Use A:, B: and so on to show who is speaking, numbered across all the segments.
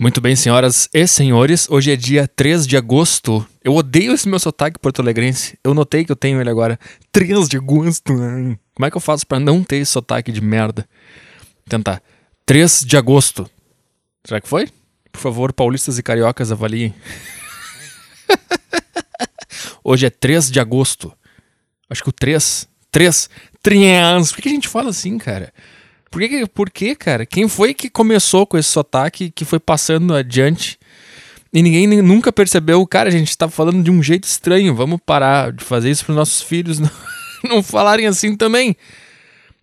A: Muito bem, senhoras e senhores, hoje é dia 3 de agosto. Eu odeio esse meu sotaque porto-alegrense. Eu notei que eu tenho ele agora. 3 de agosto. Como é que eu faço para não ter esse sotaque de merda? Vou tentar. 3 de agosto. Será que foi? Por favor, paulistas e cariocas avaliem. hoje é 3 de agosto. Acho que o 3. 3. 3. Por que a gente fala assim, cara? Por que, por que, cara? Quem foi que começou com esse sotaque que foi passando adiante e ninguém nunca percebeu? Cara, a gente tá falando de um jeito estranho. Vamos parar de fazer isso para nossos filhos não, não falarem assim também.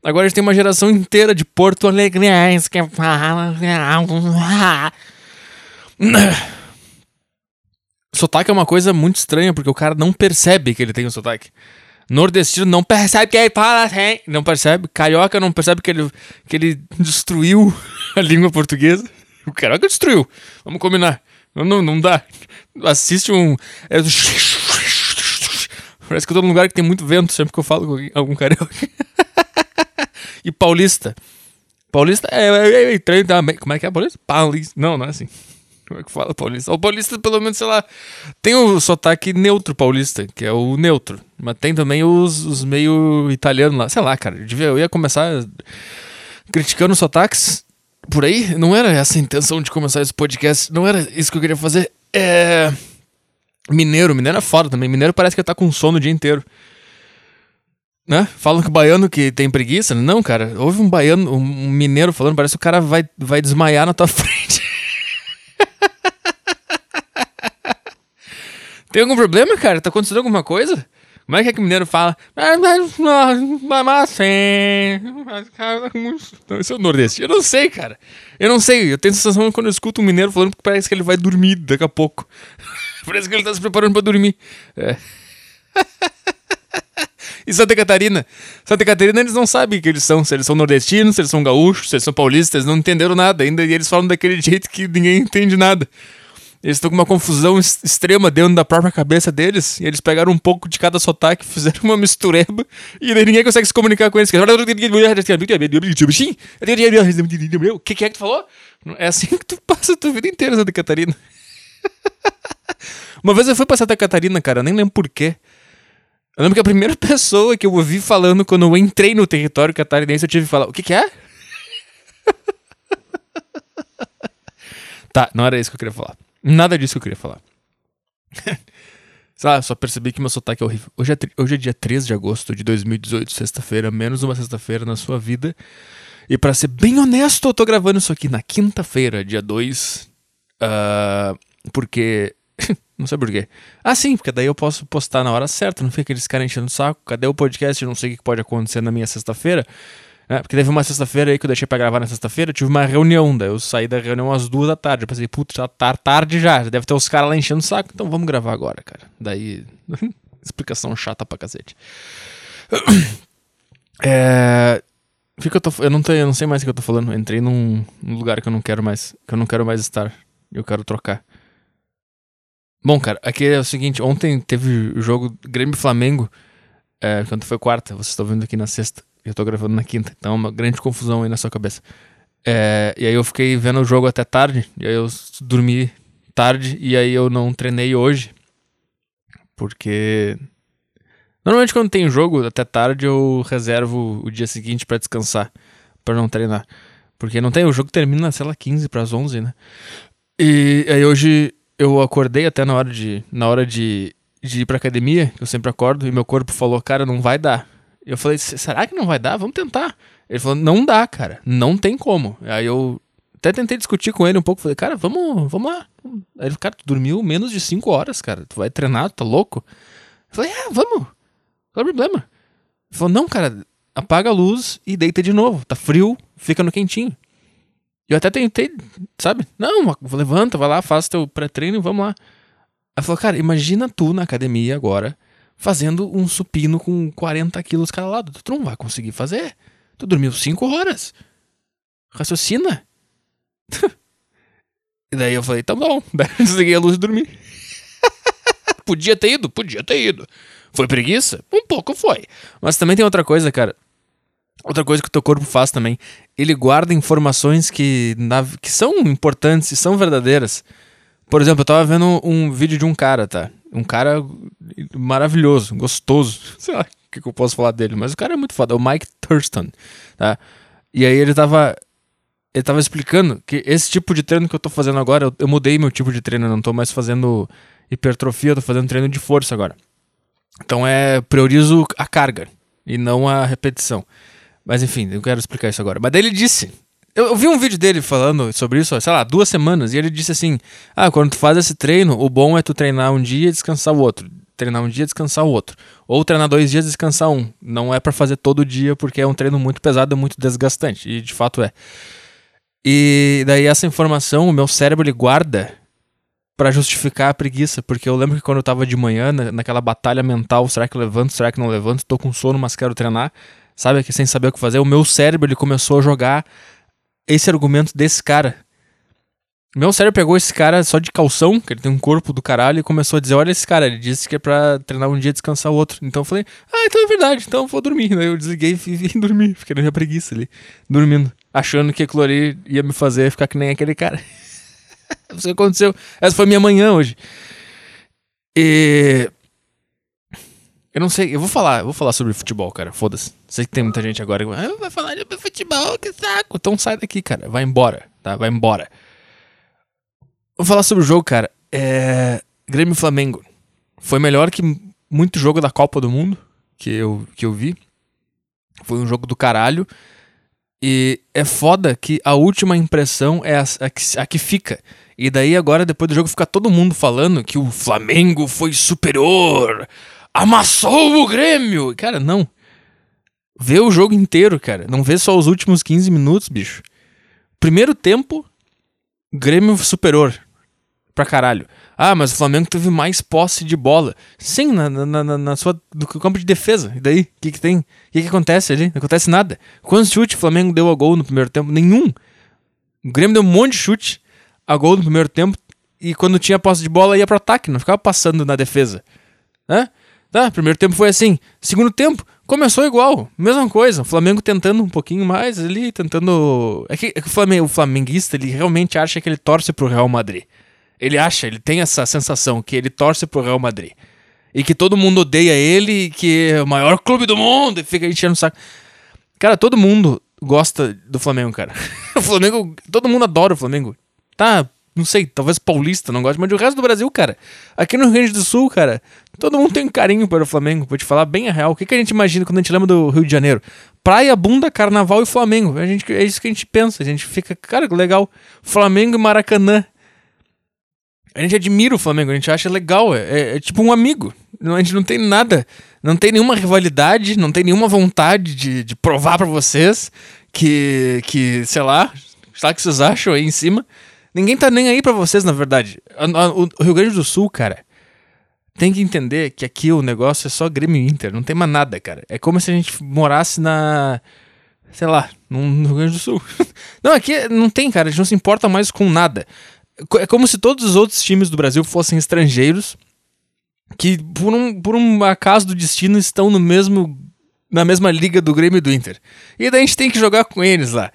A: Agora a gente tem uma geração inteira de Porto Alegrense que fala. Sotaque é uma coisa muito estranha porque o cara não percebe que ele tem um sotaque. Nordestino não percebe que ele fala assim. Não percebe. Carioca não percebe que ele, que ele destruiu a língua portuguesa. O carioca destruiu. Vamos combinar. Não, não, dá. Assiste um. É... Parece que eu tô num lugar que tem muito vento sempre que eu falo com algum carioca. e paulista. Paulista é, é, é, também. Como é que é paulista? Paulista. Não, não é assim. Como é que fala paulista? O paulista, pelo menos, sei lá, tem o sotaque neutro paulista, que é o neutro. Mas tem também os, os meio italianos lá. Sei lá, cara, eu ia começar criticando os sotaques por aí. Não era essa a intenção de começar esse podcast. Não era isso que eu queria fazer. É. Mineiro, mineiro é foda também. Mineiro parece que tá com sono o dia inteiro. Né? Falam que o baiano que tem preguiça. Não, cara. Houve um baiano, um mineiro falando, parece que o cara vai, vai desmaiar na tua frente. Tem algum problema, cara? Tá acontecendo alguma coisa? Como é que é que o mineiro fala? Mas Esse é o nordeste. Eu não sei, cara. Eu não sei. Eu tenho a sensação quando eu escuto um mineiro falando que parece que ele vai dormir daqui a pouco. parece que ele tá se preparando pra dormir. É. e Santa Catarina? Santa Catarina eles não sabem que eles são. Se eles são nordestinos, se eles são gaúchos, se eles são paulistas, eles não entenderam nada ainda. E eles falam daquele jeito que ninguém entende nada. Eles estão com uma confusão extrema dentro da própria cabeça deles. E eles pegaram um pouco de cada sotaque, fizeram uma mistureba. E daí ninguém consegue se comunicar com eles. O que, que é que tu falou? É assim que tu passa a tua vida inteira, Santa Catarina. uma vez eu fui pra Santa Catarina, cara, nem lembro porquê. Eu lembro que a primeira pessoa que eu ouvi falando quando eu entrei no território catarinense, eu tive que falar: O que, que é? tá, não era isso que eu queria falar. Nada disso que eu queria falar. Lá, só percebi que meu sotaque é horrível. Hoje é, hoje é dia 3 de agosto de 2018, sexta-feira, menos uma sexta-feira na sua vida. E para ser bem honesto, eu tô gravando isso aqui na quinta-feira, dia 2. Uh, ah, porque. não sei porquê. Ah, sim, porque daí eu posso postar na hora certa, não fica aqueles caras enchendo o saco. Cadê o podcast? Eu não sei o que pode acontecer na minha sexta-feira. É, porque teve uma sexta-feira aí que eu deixei pra gravar na sexta-feira, tive uma reunião, daí eu saí da reunião às duas da tarde. Eu pensei, putz, já tá tarde já, deve ter os caras lá enchendo o saco, então vamos gravar agora, cara. Daí, explicação chata pra cacete. É. Que eu, tô, eu, não tenho, eu não sei mais o que eu tô falando. Eu entrei num, num, lugar que eu não quero mais. Que eu não quero mais estar. Eu quero trocar. Bom, cara, aqui é o seguinte: ontem teve o jogo Grêmio Flamengo. É, quando foi quarta, vocês estão vendo aqui na sexta. Eu tô gravando na quinta, então é uma grande confusão aí na sua cabeça. É, e aí eu fiquei vendo o jogo até tarde, e aí eu dormi tarde, e aí eu não treinei hoje. Porque. Normalmente quando tem jogo até tarde eu reservo o dia seguinte para descansar, para não treinar. Porque não tem, o jogo termina, sei lá, 15 para as 11, né? E aí hoje eu acordei até na hora de na hora de, de ir pra academia, que eu sempre acordo, e meu corpo falou, cara, não vai dar. Eu falei, será que não vai dar? Vamos tentar. Ele falou, não dá, cara. Não tem como. Aí eu até tentei discutir com ele um pouco. Falei, cara, vamos, vamos lá. Aí ele, cara, tu dormiu menos de 5 horas, cara. Tu vai treinar, tu tá louco? Eu falei, é, vamos. Qual é o problema? Ele falou, não, cara, apaga a luz e deita de novo. Tá frio, fica no quentinho. Eu até tentei, sabe? Não, levanta, vai lá, faz teu pré-treino vamos lá. Aí falou, cara, imagina tu na academia agora fazendo um supino com 40 quilos cada lado. Tu não vai conseguir fazer. Tu dormiu 5 horas. Raciocina. e daí eu falei, tá bom. Desliguei a luz e dormi. podia ter ido? Podia ter ido. Foi preguiça? Um pouco foi. Mas também tem outra coisa, cara. Outra coisa que o teu corpo faz também, ele guarda informações que, na, que são importantes e são verdadeiras. Por exemplo, eu tava vendo um vídeo de um cara, tá? Um cara maravilhoso, gostoso. Sei lá o que, que eu posso falar dele, mas o cara é muito foda. É o Mike Thurston, tá? E aí ele tava. Ele tava explicando que esse tipo de treino que eu tô fazendo agora, eu, eu mudei meu tipo de treino, eu não tô mais fazendo hipertrofia, eu tô fazendo treino de força agora. Então é. Priorizo a carga e não a repetição. Mas enfim, eu quero explicar isso agora. Mas daí ele disse. Eu, eu, vi um vídeo dele falando sobre isso, sei lá, duas semanas, e ele disse assim: Ah, quando tu faz esse treino, o bom é tu treinar um dia e descansar o outro. Treinar um dia e descansar o outro. Ou treinar dois dias descansar um. Não é para fazer todo dia, porque é um treino muito pesado e muito desgastante. E de fato é. E daí essa informação, o meu cérebro ele guarda para justificar a preguiça, porque eu lembro que quando eu tava de manhã, na, naquela batalha mental, será que eu levanto, será que não levanto, tô com sono, mas quero treinar, sabe, que sem saber o que fazer, o meu cérebro ele começou a jogar esse argumento desse cara. Meu cérebro pegou esse cara só de calção, que ele tem um corpo do caralho, e começou a dizer: Olha esse cara, ele disse que é pra treinar um dia e descansar o outro. Então eu falei: Ah, então é verdade, então eu vou dormir. Eu desliguei e vim dormir, fiquei na minha preguiça ali, dormindo, achando que aquilo ali ia me fazer ficar que nem aquele cara. Isso aconteceu. Essa foi minha manhã hoje. E. Eu não sei, eu vou falar, eu vou falar sobre futebol, cara. Foda-se. Sei que tem muita gente agora que ah, vai falar sobre futebol, que saco. Então sai daqui, cara. Vai embora, tá? Vai embora. Vou falar sobre o jogo, cara. É. Grêmio Flamengo. Foi melhor que muito jogo da Copa do Mundo que eu, que eu vi. Foi um jogo do caralho. E é foda que a última impressão é a, a, que, a, que, fica. E daí agora, depois do jogo, fica todo mundo falando que o Flamengo foi superior, amassou o Grêmio. Cara, não. Vê o jogo inteiro, cara. Não vê só os últimos 15 minutos, bicho. Primeiro tempo, Grêmio superior. Pra caralho. Ah, mas o Flamengo teve mais posse de bola. Sim, na, na, na, na sua do campo de defesa. E daí? O que, que tem? O que, que acontece ali? Não acontece nada. Quantos chutes o Flamengo deu a gol no primeiro tempo? Nenhum. O Grêmio deu um monte de chute a gol no primeiro tempo. E quando tinha posse de bola ia pro ataque, não ficava passando na defesa. Né? Tá, primeiro tempo foi assim. Segundo tempo, começou igual. Mesma coisa. O Flamengo tentando um pouquinho mais ali, tentando. É que, é que o, Flamengo, o flamenguista ele realmente acha que ele torce pro Real Madrid. Ele acha, ele tem essa sensação que ele torce pro Real Madrid. E que todo mundo odeia ele, que é o maior clube do mundo, e fica enchendo o saco. Cara, todo mundo gosta do Flamengo, cara. o Flamengo, todo mundo adora o Flamengo. Tá, não sei, talvez paulista não goste, mas o resto do Brasil, cara. Aqui no Rio Grande do Sul, cara, todo mundo tem um carinho pelo Flamengo, vou te falar bem a real. O que, que a gente imagina quando a gente lembra do Rio de Janeiro? Praia, bunda, carnaval e Flamengo. A gente, é isso que a gente pensa. A gente fica, cara, que legal. Flamengo e Maracanã. A gente admira o Flamengo, a gente acha legal, é, é, é tipo um amigo. A gente não tem nada, não tem nenhuma rivalidade, não tem nenhuma vontade de, de provar para vocês que, que, sei lá, sabe o que vocês acham aí em cima. Ninguém tá nem aí para vocês, na verdade. O Rio Grande do Sul, cara, tem que entender que aqui o negócio é só Grêmio Inter, não tem mais nada, cara. É como se a gente morasse na. Sei lá, no Rio Grande do Sul. não, aqui não tem, cara, a gente não se importa mais com nada. É como se todos os outros times do Brasil fossem estrangeiros que, por um, por um acaso do destino, estão no mesmo na mesma liga do Grêmio e do Inter. E daí a gente tem que jogar com eles lá.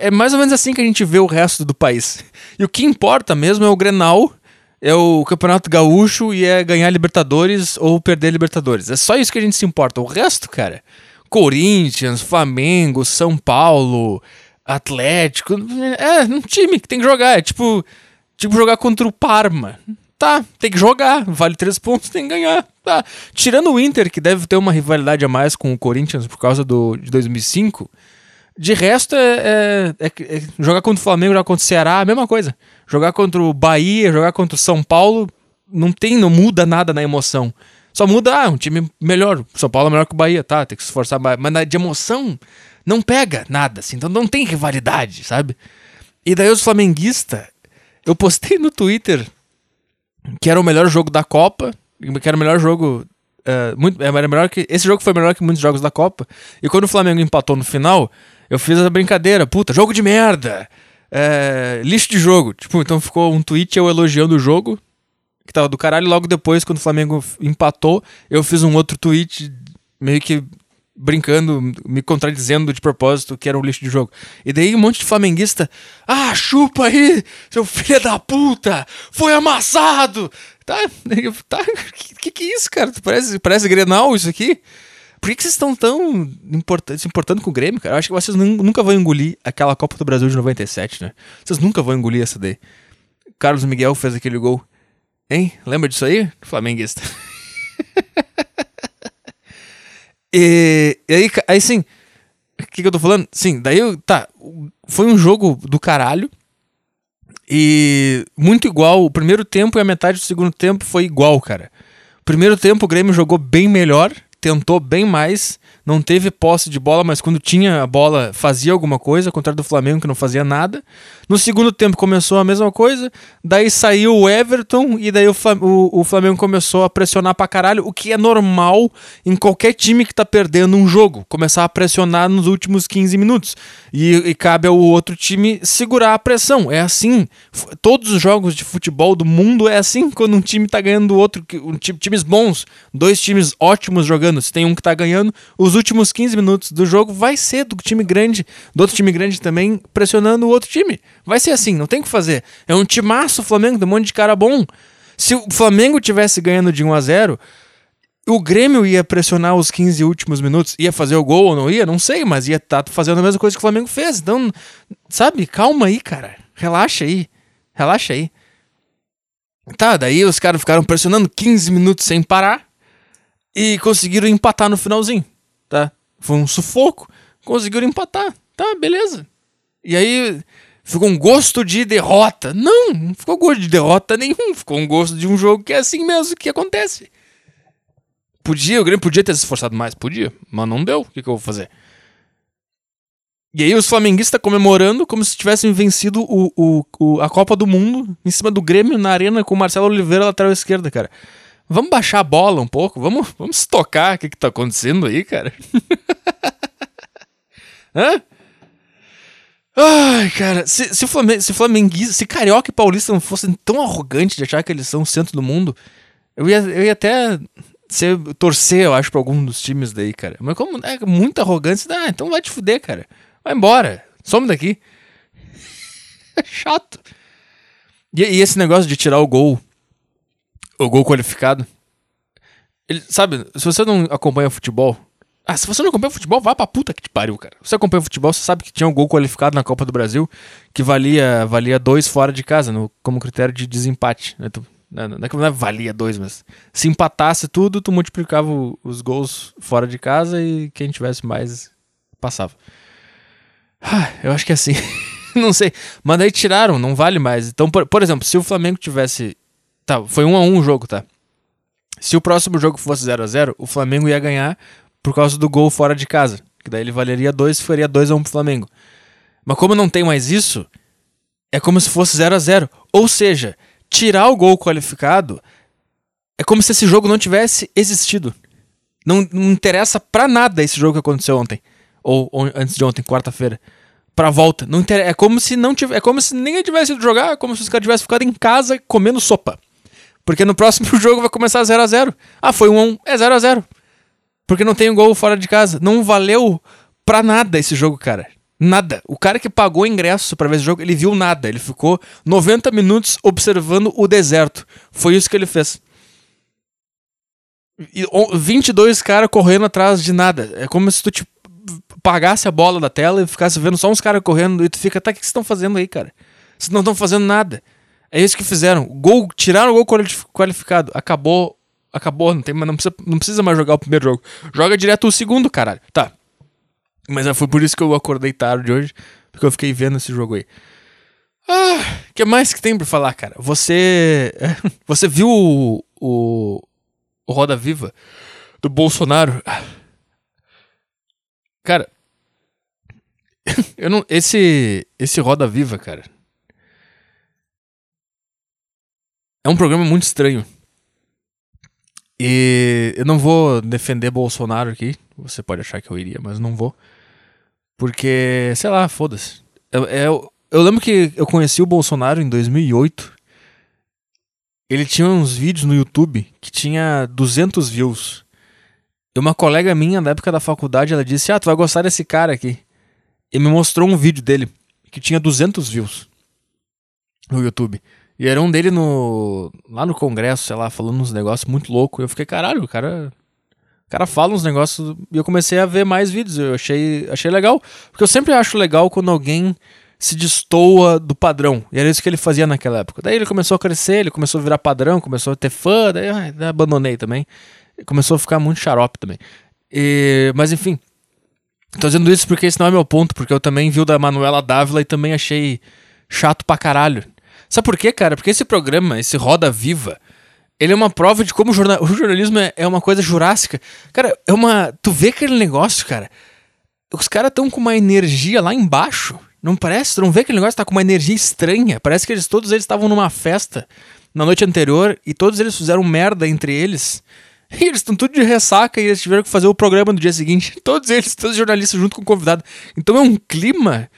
A: É mais ou menos assim que a gente vê o resto do país. E o que importa mesmo é o Grenal, é o Campeonato Gaúcho e é ganhar Libertadores ou perder Libertadores. É só isso que a gente se importa. O resto, cara, Corinthians, Flamengo, São Paulo, Atlético. É um time que tem que jogar. É tipo, tipo jogar contra o Parma. Tá, tem que jogar. Vale três pontos, tem que ganhar. Tá. Tirando o Inter, que deve ter uma rivalidade a mais com o Corinthians por causa do, de 2005. De resto, é, é, é, é jogar contra o Flamengo, jogar contra o Ceará, a mesma coisa. Jogar contra o Bahia, jogar contra o São Paulo, não tem, não muda nada na emoção. Só muda, ah, um time melhor. São Paulo é melhor que o Bahia, tá, tem que se esforçar mais. Mas na, de emoção, não pega nada, assim, então não tem rivalidade, sabe? E daí os flamenguistas, eu postei no Twitter que era o melhor jogo da Copa, que era o melhor jogo. Uh, muito, era melhor que, esse jogo foi melhor que muitos jogos da Copa. E quando o Flamengo empatou no final, eu fiz a brincadeira, puta, jogo de merda! É, lixo de jogo. Tipo, então ficou um tweet eu elogiando o jogo, que tava do caralho. Logo depois, quando o Flamengo empatou, eu fiz um outro tweet meio que brincando, me contradizendo de propósito que era um lixo de jogo. E daí um monte de flamenguista, ah, chupa aí, seu filho da puta, foi amassado. Tá, tá, que que é isso, cara? Parece, parece Grenal isso aqui? Por que, que vocês estão tão import se importando com o Grêmio, cara? Eu acho que vocês nunca vão engolir aquela Copa do Brasil de 97, né? Vocês nunca vão engolir essa daí. Carlos Miguel fez aquele gol. Hein? Lembra disso aí? Flamenguista. e, e, aí, aí sim. O que, que eu tô falando? Sim, daí eu. Tá. Foi um jogo do caralho. E muito igual. O primeiro tempo e a metade do segundo tempo foi igual, cara. Primeiro tempo o Grêmio jogou bem melhor tentou bem mais, não teve posse de bola, mas quando tinha a bola fazia alguma coisa, ao contrário do Flamengo que não fazia nada. No segundo tempo começou a mesma coisa, daí saiu o Everton e daí o, o, o Flamengo começou a pressionar pra caralho, o que é normal em qualquer time que tá perdendo um jogo, começar a pressionar nos últimos 15 minutos. E, e cabe ao outro time segurar a pressão. É assim. Todos os jogos de futebol do mundo é assim quando um time tá ganhando o outro, um, times bons, dois times ótimos jogando, se tem um que tá ganhando, os últimos 15 minutos do jogo vai ser do time grande, do outro time grande também, pressionando o outro time. Vai ser assim, não tem o que fazer. É um timaço o Flamengo, tem um monte de cara bom. Se o Flamengo tivesse ganhando de 1 a 0 o Grêmio ia pressionar os 15 últimos minutos, ia fazer o gol ou não ia, não sei, mas ia estar tá fazendo a mesma coisa que o Flamengo fez. Então, sabe, calma aí, cara. Relaxa aí. Relaxa aí. Tá, daí os caras ficaram pressionando 15 minutos sem parar e conseguiram empatar no finalzinho, tá? Foi um sufoco, conseguiram empatar, tá, beleza. E aí ficou um gosto de derrota. Não, não ficou gosto de derrota nenhum, ficou um gosto de um jogo que é assim mesmo que acontece. Podia, o Grêmio podia ter se esforçado mais, podia, mas não deu. O que, que eu vou fazer? E aí os flamenguistas comemorando como se tivessem vencido o, o, o, a Copa do Mundo em cima do Grêmio na arena com o Marcelo Oliveira lateral esquerda, cara. Vamos baixar a bola um pouco? Vamos, vamos tocar o que, que tá acontecendo aí, cara? Hã? Ai, cara, se, se, Flamengo, se flamenguista, se carioca e paulista não fossem tão arrogantes de achar que eles são o centro do mundo, eu ia, eu ia até ser, torcer, eu acho, pra algum dos times daí, cara. Mas como é muita arrogância, ah, então vai te fuder, cara. Vai embora, some daqui. É chato. E, e esse negócio de tirar o gol o gol qualificado. Ele, sabe, se você não acompanha futebol. Ah, se você não acompanha futebol, vá pra puta que te pariu, cara. Você acompanha futebol, você sabe que tinha um gol qualificado na Copa do Brasil que valia valia dois fora de casa, no, como critério de desempate. Né? Não, não, é não é valia dois, mas se empatasse tudo, tu multiplicava os gols fora de casa e quem tivesse mais passava. Ah, eu acho que é assim. não sei. Mas daí tiraram, não vale mais. Então, por, por exemplo, se o Flamengo tivesse Tá, foi 1 um a 1 um o jogo, tá? Se o próximo jogo fosse 0 a 0 o Flamengo ia ganhar por causa do gol fora de casa. Que daí ele valeria 2 e faria 2 a 1 pro Flamengo. Mas como não tem mais isso, é como se fosse 0 a 0 Ou seja, tirar o gol qualificado é como se esse jogo não tivesse existido. Não, não interessa pra nada esse jogo que aconteceu ontem. Ou, ou antes de ontem, quarta-feira. Pra volta. Não interessa. É como se não tivesse. É como se ninguém tivesse ido jogar, é como se os caras tivessem ficado em casa comendo sopa. Porque no próximo jogo vai começar 0 a 0 Ah, foi 1 um a 1 um, é 0 a 0 Porque não tem um gol fora de casa. Não valeu pra nada esse jogo, cara. Nada. O cara que pagou ingresso para ver esse jogo, ele viu nada. Ele ficou 90 minutos observando o deserto. Foi isso que ele fez. E 22 caras correndo atrás de nada. É como se tu te pagasse a bola da tela e ficasse vendo só uns caras correndo e tu fica, tá, o que vocês estão fazendo aí, cara? Vocês não estão fazendo nada. É isso que fizeram. Gol, tiraram o gol qualificado. Acabou. Acabou, não, tem, não, precisa, não precisa mais jogar o primeiro jogo. Joga direto o segundo, caralho. Tá. Mas é, foi por isso que eu acordei tarde hoje. Porque eu fiquei vendo esse jogo aí. Ah, o que mais que tem pra falar, cara? Você. Você viu o, o, o Roda Viva do Bolsonaro? Cara. Eu não. Esse. Esse Roda Viva, cara. É um programa muito estranho. E eu não vou defender Bolsonaro aqui. Você pode achar que eu iria, mas não vou. Porque, sei lá, foda-se. Eu, eu, eu, lembro que eu conheci o Bolsonaro em 2008. Ele tinha uns vídeos no YouTube que tinha 200 views. E uma colega minha, da época da faculdade, ela disse: Ah, tu vai gostar desse cara aqui. E me mostrou um vídeo dele, que tinha 200 views no YouTube. E era um dele no, lá no congresso, sei lá, falando uns negócios muito loucos. Eu fiquei, caralho, o cara. O cara fala uns negócios. E eu comecei a ver mais vídeos. Eu achei, achei legal. Porque eu sempre acho legal quando alguém se destoa do padrão. E era isso que ele fazia naquela época. Daí ele começou a crescer, ele começou a virar padrão, começou a ter fã, daí, daí abandonei também. Começou a ficar muito xarope também. E, mas enfim. Tô dizendo isso porque esse não é meu ponto, porque eu também vi o da Manuela Dávila e também achei chato pra caralho. Sabe por quê, cara? Porque esse programa, esse Roda Viva, ele é uma prova de como o, jornal, o jornalismo é, é, uma coisa jurássica. Cara, é uma. Tu vê aquele negócio, cara. Os caras estão com uma energia lá embaixo. Não parece? Tu não vê aquele negócio tá com uma energia estranha. Parece que eles todos eles estavam numa festa na noite anterior e todos eles fizeram merda entre eles. E eles estão tudo de ressaca e eles tiveram que fazer o programa no dia seguinte. Todos eles, todos os jornalistas junto com o convidado. Então é um clima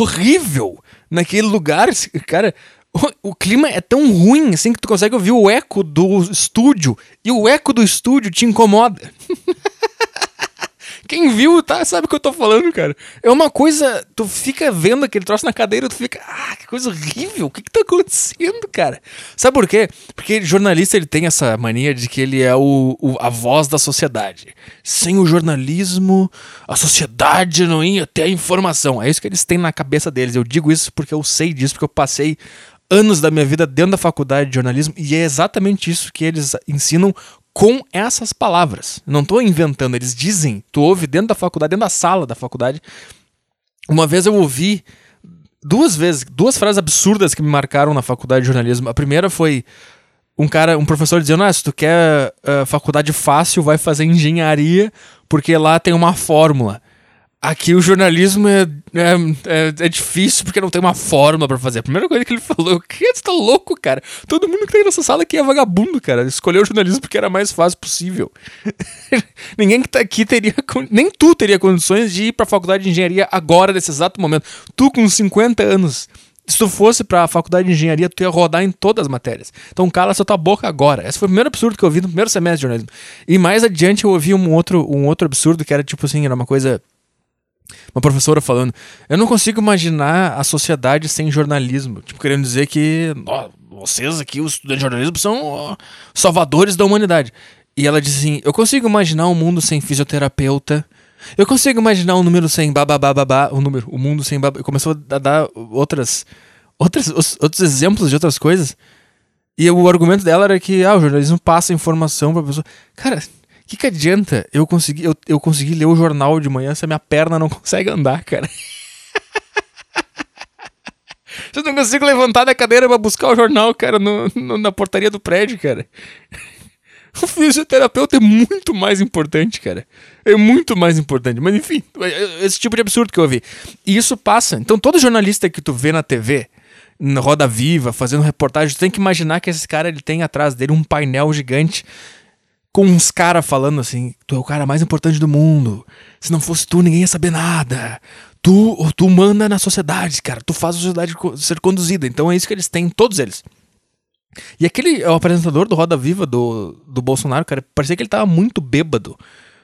A: horrível naquele lugar. Cara, o, o, clima é tão ruim assim que tu consegue ouvir o eco do estúdio. E o eco do estúdio te incomoda. Quem viu, tá, sabe o que eu tô falando, cara. É uma coisa. Tu fica vendo aquele troço na cadeira, tu fica. Ah, que coisa horrível. O que que tá acontecendo, cara? Sabe por quê? Porque jornalista ele tem essa mania de que ele é o, o a voz da sociedade. Sem o jornalismo, a sociedade não ia ter a informação. É isso que eles têm na cabeça deles. Eu digo isso porque eu sei disso, porque eu passei anos da minha vida dentro da faculdade de jornalismo e é exatamente isso que eles ensinam com essas palavras. Não estou inventando, eles dizem. Tu ouve dentro da faculdade, dentro da sala da faculdade. Uma vez eu ouvi duas vezes, duas frases absurdas que me marcaram na faculdade de jornalismo. A primeira foi um cara, um professor dizendo: ah, se tu quer uh, faculdade fácil, vai fazer engenharia, porque lá tem uma fórmula. Aqui o jornalismo é, é, é, é, difícil porque não tem uma fórmula para fazer. A primeira coisa que ele falou, que você tá louco, cara? Todo mundo que tá nessa sala aqui é vagabundo, cara. Escolheu o jornalismo porque era mais fácil possível. Ninguém que tá aqui teria. Nem tu teria condições de ir pra faculdade de engenharia agora, nesse exato momento. Tu com 50 anos. Se tu fosse pra faculdade de engenharia, tu ia rodar em todas as matérias. Então cala sua tua boca agora. Esse foi o primeiro absurdo que eu ouvi no primeiro semestre de jornalismo. E mais adiante eu ouvi um outro, um outro absurdo que era tipo assim, era uma coisa uma professora falando: Eu não consigo imaginar a sociedade sem jornalismo. Tipo, querendo dizer que ó, vocês aqui, os estudantes de jornalismo, são ó, salvadores da humanidade. E ela disse assim: Eu consigo imaginar um mundo sem fisioterapeuta. Eu consigo imaginar um número sem babá, o número, o mundo sem babá. Começou a dar outras, outras, outros exemplos de outras coisas. E o argumento dela era que ah, o jornalismo passa informação pra pessoa. Cara, que, que adianta eu conseguir, eu, eu conseguir ler o jornal de manhã se a minha perna não consegue andar, cara? Eu não consigo levantar da cadeira pra buscar o jornal, cara, no, no, na portaria do prédio, cara. O fisioterapeuta é muito mais importante, cara. É muito mais importante. Mas enfim, esse tipo de absurdo que eu ouvi. E isso passa. Então, todo jornalista que tu vê na TV, na Roda Viva, fazendo reportagem, tu tem que imaginar que esse cara ele tem atrás dele um painel gigante com uns caras falando assim: tu é o cara mais importante do mundo. Se não fosse tu, ninguém ia saber nada. Tu, tu manda na sociedade, cara. Tu faz a sociedade ser conduzida. Então é isso que eles têm, todos eles. E aquele o apresentador do Roda Viva do, do Bolsonaro, cara, parecia que ele tava muito bêbado.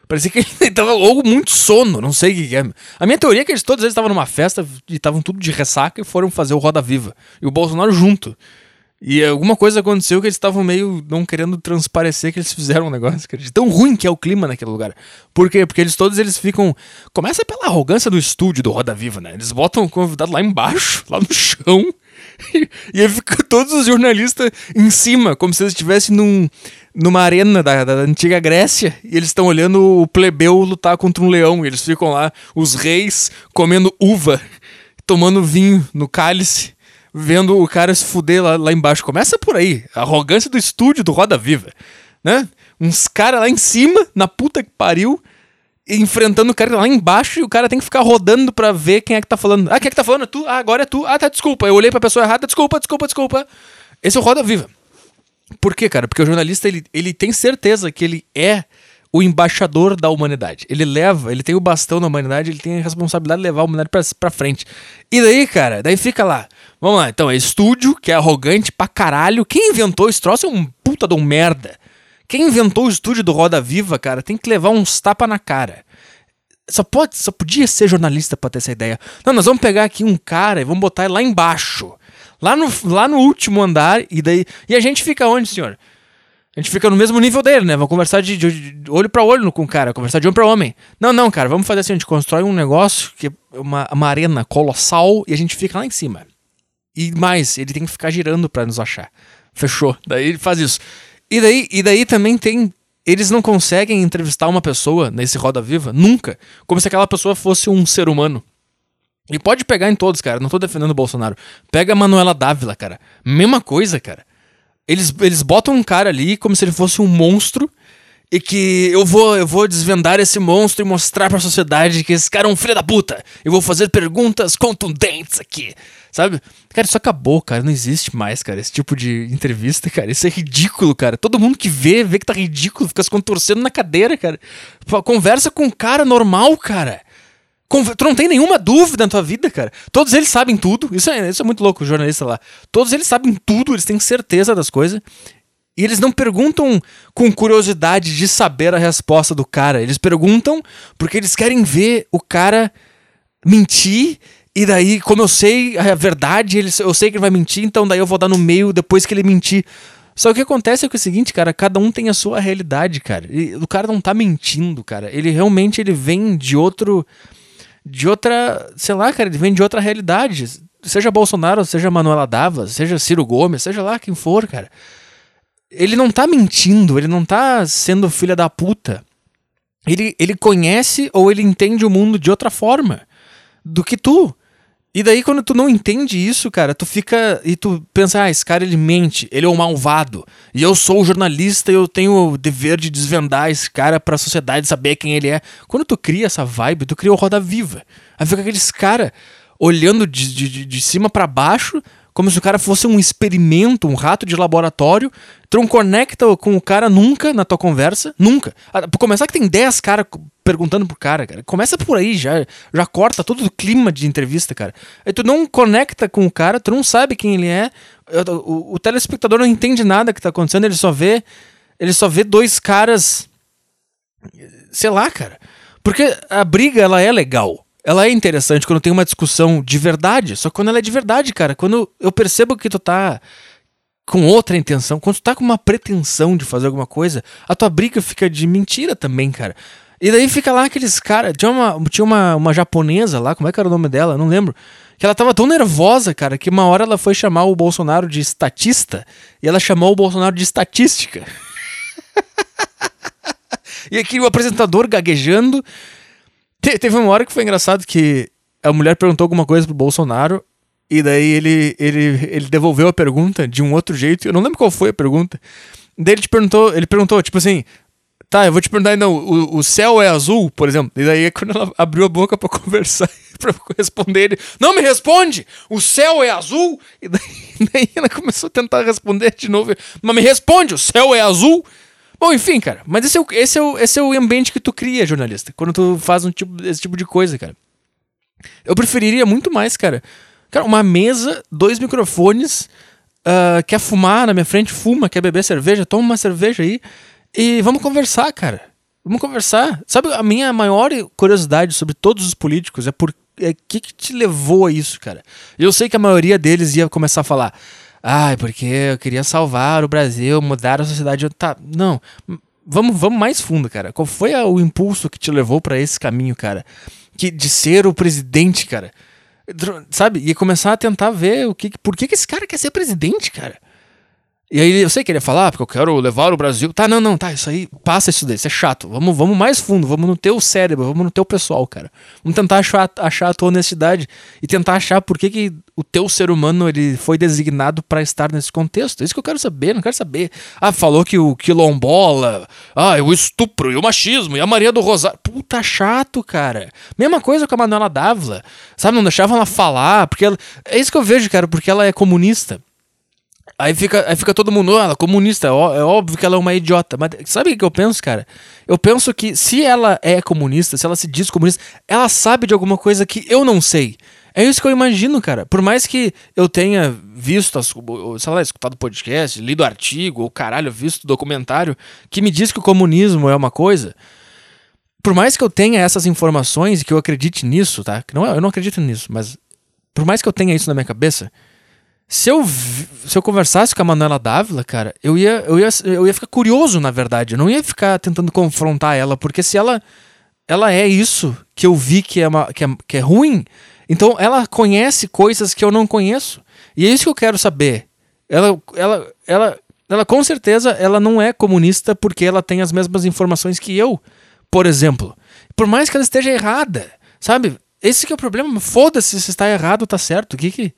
A: Parecia que ele tava ou muito sono, não sei o que é. A minha teoria é que eles todos eles estavam numa festa e estavam tudo de ressaca e foram fazer o Roda Viva. E o Bolsonaro junto. E alguma coisa aconteceu que eles estavam meio não querendo transparecer que eles fizeram um negócio, cara, tão ruim que é o clima naquele lugar. Por quê? Porque eles todos eles ficam. Começa pela arrogância do estúdio do Roda Viva, né? Eles botam o convidado lá embaixo, lá no chão. E, aí fica todos os jornalistas em cima, como se eles estivessem num, numa arena da, da antiga Grécia. E eles estão olhando o plebeu lutar contra um leão. E eles ficam lá, os reis, comendo uva, tomando vinho no cálice vendo o cara se fuder lá, lá embaixo. Começa por aí. A arrogância do estúdio do Roda Viva. Né? Uns caras lá em cima, na puta que pariu, enfrentando o cara lá embaixo e o cara tem que ficar rodando pra ver quem é que tá falando. Ah, quem é que tá falando? É tu? Ah, agora é tu. Ah, tá, desculpa. Eu olhei pra pessoa errada. Desculpa, desculpa, desculpa. Esse é o Roda Viva. Por quê, cara? Porque o jornalista, ele, ele tem certeza que ele é o embaixador da humanidade. Ele leva, ele tem o bastão da humanidade, ele tem a responsabilidade de levar a humanidade pra, pra frente. E daí, cara, daí fica lá. Vamos lá, então, é estúdio, que é arrogante pra caralho. Quem inventou esse troço é um puta de um merda. Quem inventou o estúdio do Roda Viva, cara, tem que levar uns tapa na cara. Só, pode, só podia ser jornalista pra ter essa ideia. Não, nós vamos pegar aqui um cara e vamos botar ele lá embaixo. Lá no, lá no último andar, e daí. E a gente fica onde, senhor? A gente fica no mesmo nível dele, né? Vamos conversar de, de, de olho para olho com o cara, conversar de homem para homem. Não, não, cara, vamos fazer assim: a gente constrói um negócio, que é uma, uma arena colossal, e a gente fica lá em cima. E mais, ele tem que ficar girando para nos achar. Fechou. Daí ele faz isso. E daí, e daí também tem. Eles não conseguem entrevistar uma pessoa nesse Roda Viva, nunca. Como se aquela pessoa fosse um ser humano. E pode pegar em todos, cara. Não tô defendendo o Bolsonaro. Pega a Manuela Dávila, cara. Mesma coisa, cara. Eles, eles botam um cara ali como se ele fosse um monstro e que eu vou, eu vou desvendar esse monstro e mostrar pra sociedade que esse cara é um filho da puta. Eu vou fazer perguntas contundentes aqui, sabe? Cara, isso acabou, cara. Não existe mais, cara, esse tipo de entrevista, cara. Isso é ridículo, cara. Todo mundo que vê, vê que tá ridículo, fica se contorcendo na cadeira, cara. Conversa com um cara normal, cara. Tu não tem nenhuma dúvida na tua vida, cara. Todos eles sabem tudo. Isso é, isso é muito louco, o jornalista lá. Todos eles sabem tudo, eles têm certeza das coisas. E eles não perguntam com curiosidade de saber a resposta do cara. Eles perguntam porque eles querem ver o cara mentir. E daí, como eu sei a verdade, eu sei que ele vai mentir, então daí eu vou dar no meio depois que ele mentir. Só que o que acontece é, que é o seguinte, cara, cada um tem a sua realidade, cara. E o cara não tá mentindo, cara. Ele realmente ele vem de outro de outra, sei lá, cara, ele vem de outra realidade. Seja Bolsonaro, seja Manuela Dava, seja Ciro Gomes, seja lá quem for, cara. Ele não tá mentindo, ele não tá sendo filha da puta. Ele, ele conhece ou ele entende o mundo de outra forma do que tu. E daí, quando tu não entende isso, cara, tu fica. E tu pensa, ah, esse cara ele mente, ele é um malvado. E eu sou jornalista e eu tenho o dever de desvendar esse cara pra sociedade saber quem ele é. Quando tu cria essa vibe, tu cria o Roda Viva. Aí fica aqueles cara olhando de, de, de cima para baixo, como se o cara fosse um experimento, um rato de laboratório. Tu não conecta com o cara nunca na tua conversa, nunca. Por começar que tem 10 caras perguntando pro cara, cara. Começa por aí, já, já corta todo o clima de entrevista, cara. Aí tu não conecta com o cara, tu não sabe quem ele é. O, o telespectador não entende nada que tá acontecendo, ele só vê. Ele só vê dois caras. Sei lá, cara. Porque a briga, ela é legal. Ela é interessante quando tem uma discussão de verdade. Só quando ela é de verdade, cara. Quando eu percebo que tu tá com outra intenção, quando tu tá com uma pretensão de fazer alguma coisa, a tua briga fica de mentira também, cara. E daí fica lá aqueles caras. Tinha, uma, tinha uma, uma japonesa lá, como é que era o nome dela? Não lembro. Que ela tava tão nervosa, cara, que uma hora ela foi chamar o Bolsonaro de estatista e ela chamou o Bolsonaro de estatística. e aqui o apresentador gaguejando. Te, teve uma hora que foi engraçado que a mulher perguntou alguma coisa pro Bolsonaro e daí ele, ele, ele devolveu a pergunta de um outro jeito. Eu não lembro qual foi a pergunta. Daí ele te perguntou, ele perguntou, tipo assim, Tá, eu vou te perguntar então, o, o céu é azul, por exemplo? E daí quando ela abriu a boca para conversar, para responder ele, não me responde! O céu é azul? E daí, daí, ela começou a tentar responder de novo, mas me responde, o céu é azul? Bom, enfim, cara, mas esse é o, esse é o, esse é o ambiente que tu cria, jornalista, quando tu faz um tipo, esse tipo de coisa, cara. Eu preferiria muito mais, cara. Cara, uma mesa, dois microfones, uh, quer fumar na minha frente, fuma, quer beber cerveja, toma uma cerveja aí. E vamos conversar, cara. Vamos conversar. Sabe, a minha maior curiosidade sobre todos os políticos é por é que, que te levou a isso, cara. Eu sei que a maioria deles ia começar a falar. Ai, ah, porque eu queria salvar o Brasil, mudar a sociedade. Tá, não. Vamos, vamos mais fundo, cara. Qual foi o impulso que te levou para esse caminho, cara? Que de ser o presidente, cara. Sabe? E começar a tentar ver o que, por que, que esse cara quer ser presidente, cara. E aí eu sei que ele ia falar, porque eu quero levar o Brasil. Tá, não, não, tá, isso aí, passa isso daí, isso é chato. Vamos, vamos mais fundo, vamos no teu cérebro, vamos no teu pessoal, cara. Vamos tentar achar, achar a tua honestidade e tentar achar por que, que o teu ser humano ele foi designado para estar nesse contexto. É isso que eu quero saber, não quero saber. Ah, falou que o quilombola, ah, o estupro e o machismo e a Maria do Rosário. Puta chato, cara. Mesma coisa com a Manuela Dávila. Sabe, não deixavam ela falar, porque ela... É isso que eu vejo, cara, porque ela é comunista. Aí fica, aí fica todo mundo, ah, ela é comunista, é, é óbvio que ela é uma idiota. Mas sabe o que eu penso, cara? Eu penso que se ela é comunista, se ela se diz comunista, ela sabe de alguma coisa que eu não sei. É isso que eu imagino, cara. Por mais que eu tenha visto, sei lá, escutado podcast, lido artigo, ou caralho, visto documentário que me diz que o comunismo é uma coisa. Por mais que eu tenha essas informações e que eu acredite nisso, tá? Que não, é, eu não acredito nisso, mas por mais que eu tenha isso na minha cabeça, se eu, se eu conversasse com a Manuela Dávila, cara, eu ia, eu, ia, eu ia ficar curioso, na verdade. Eu não ia ficar tentando confrontar ela, porque se ela, ela é isso que eu vi que é, uma, que é, que é ruim, então ela conhece coisas que eu não conheço. E é isso que eu quero saber. Ela, ela, ela, ela com certeza ela não é comunista porque ela tem as mesmas informações que eu, por exemplo. Por mais que ela esteja errada, sabe? Esse que é o problema. Foda-se se está errado ou tá certo. O que que,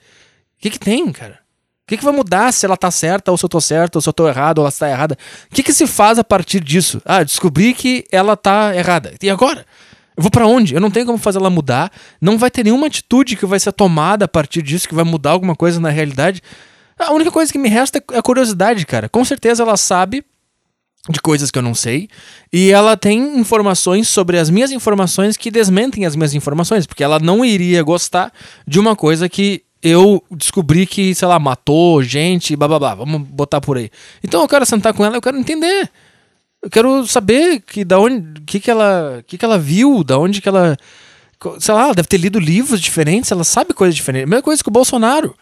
A: que, que tem, cara? O que, que vai mudar se ela tá certa, ou se eu tô certo, ou se eu tô errado, ou ela está errada? O que, que se faz a partir disso? Ah, descobri que ela tá errada. E agora? Eu vou para onde? Eu não tenho como fazer ela mudar. Não vai ter nenhuma atitude que vai ser tomada a partir disso que vai mudar alguma coisa na realidade. A única coisa que me resta é a curiosidade, cara. Com certeza ela sabe de coisas que eu não sei e ela tem informações sobre as minhas informações que desmentem as minhas informações, porque ela não iria gostar de uma coisa que eu descobri que, sei lá, matou gente, blá blá blá, vamos botar por aí. Então eu quero sentar com ela, eu quero entender. Eu quero saber que da onde, que que ela, que que ela viu, da onde que ela, sei lá, ela deve ter lido livros diferentes, ela sabe coisas diferentes. A mesma coisa que o Bolsonaro.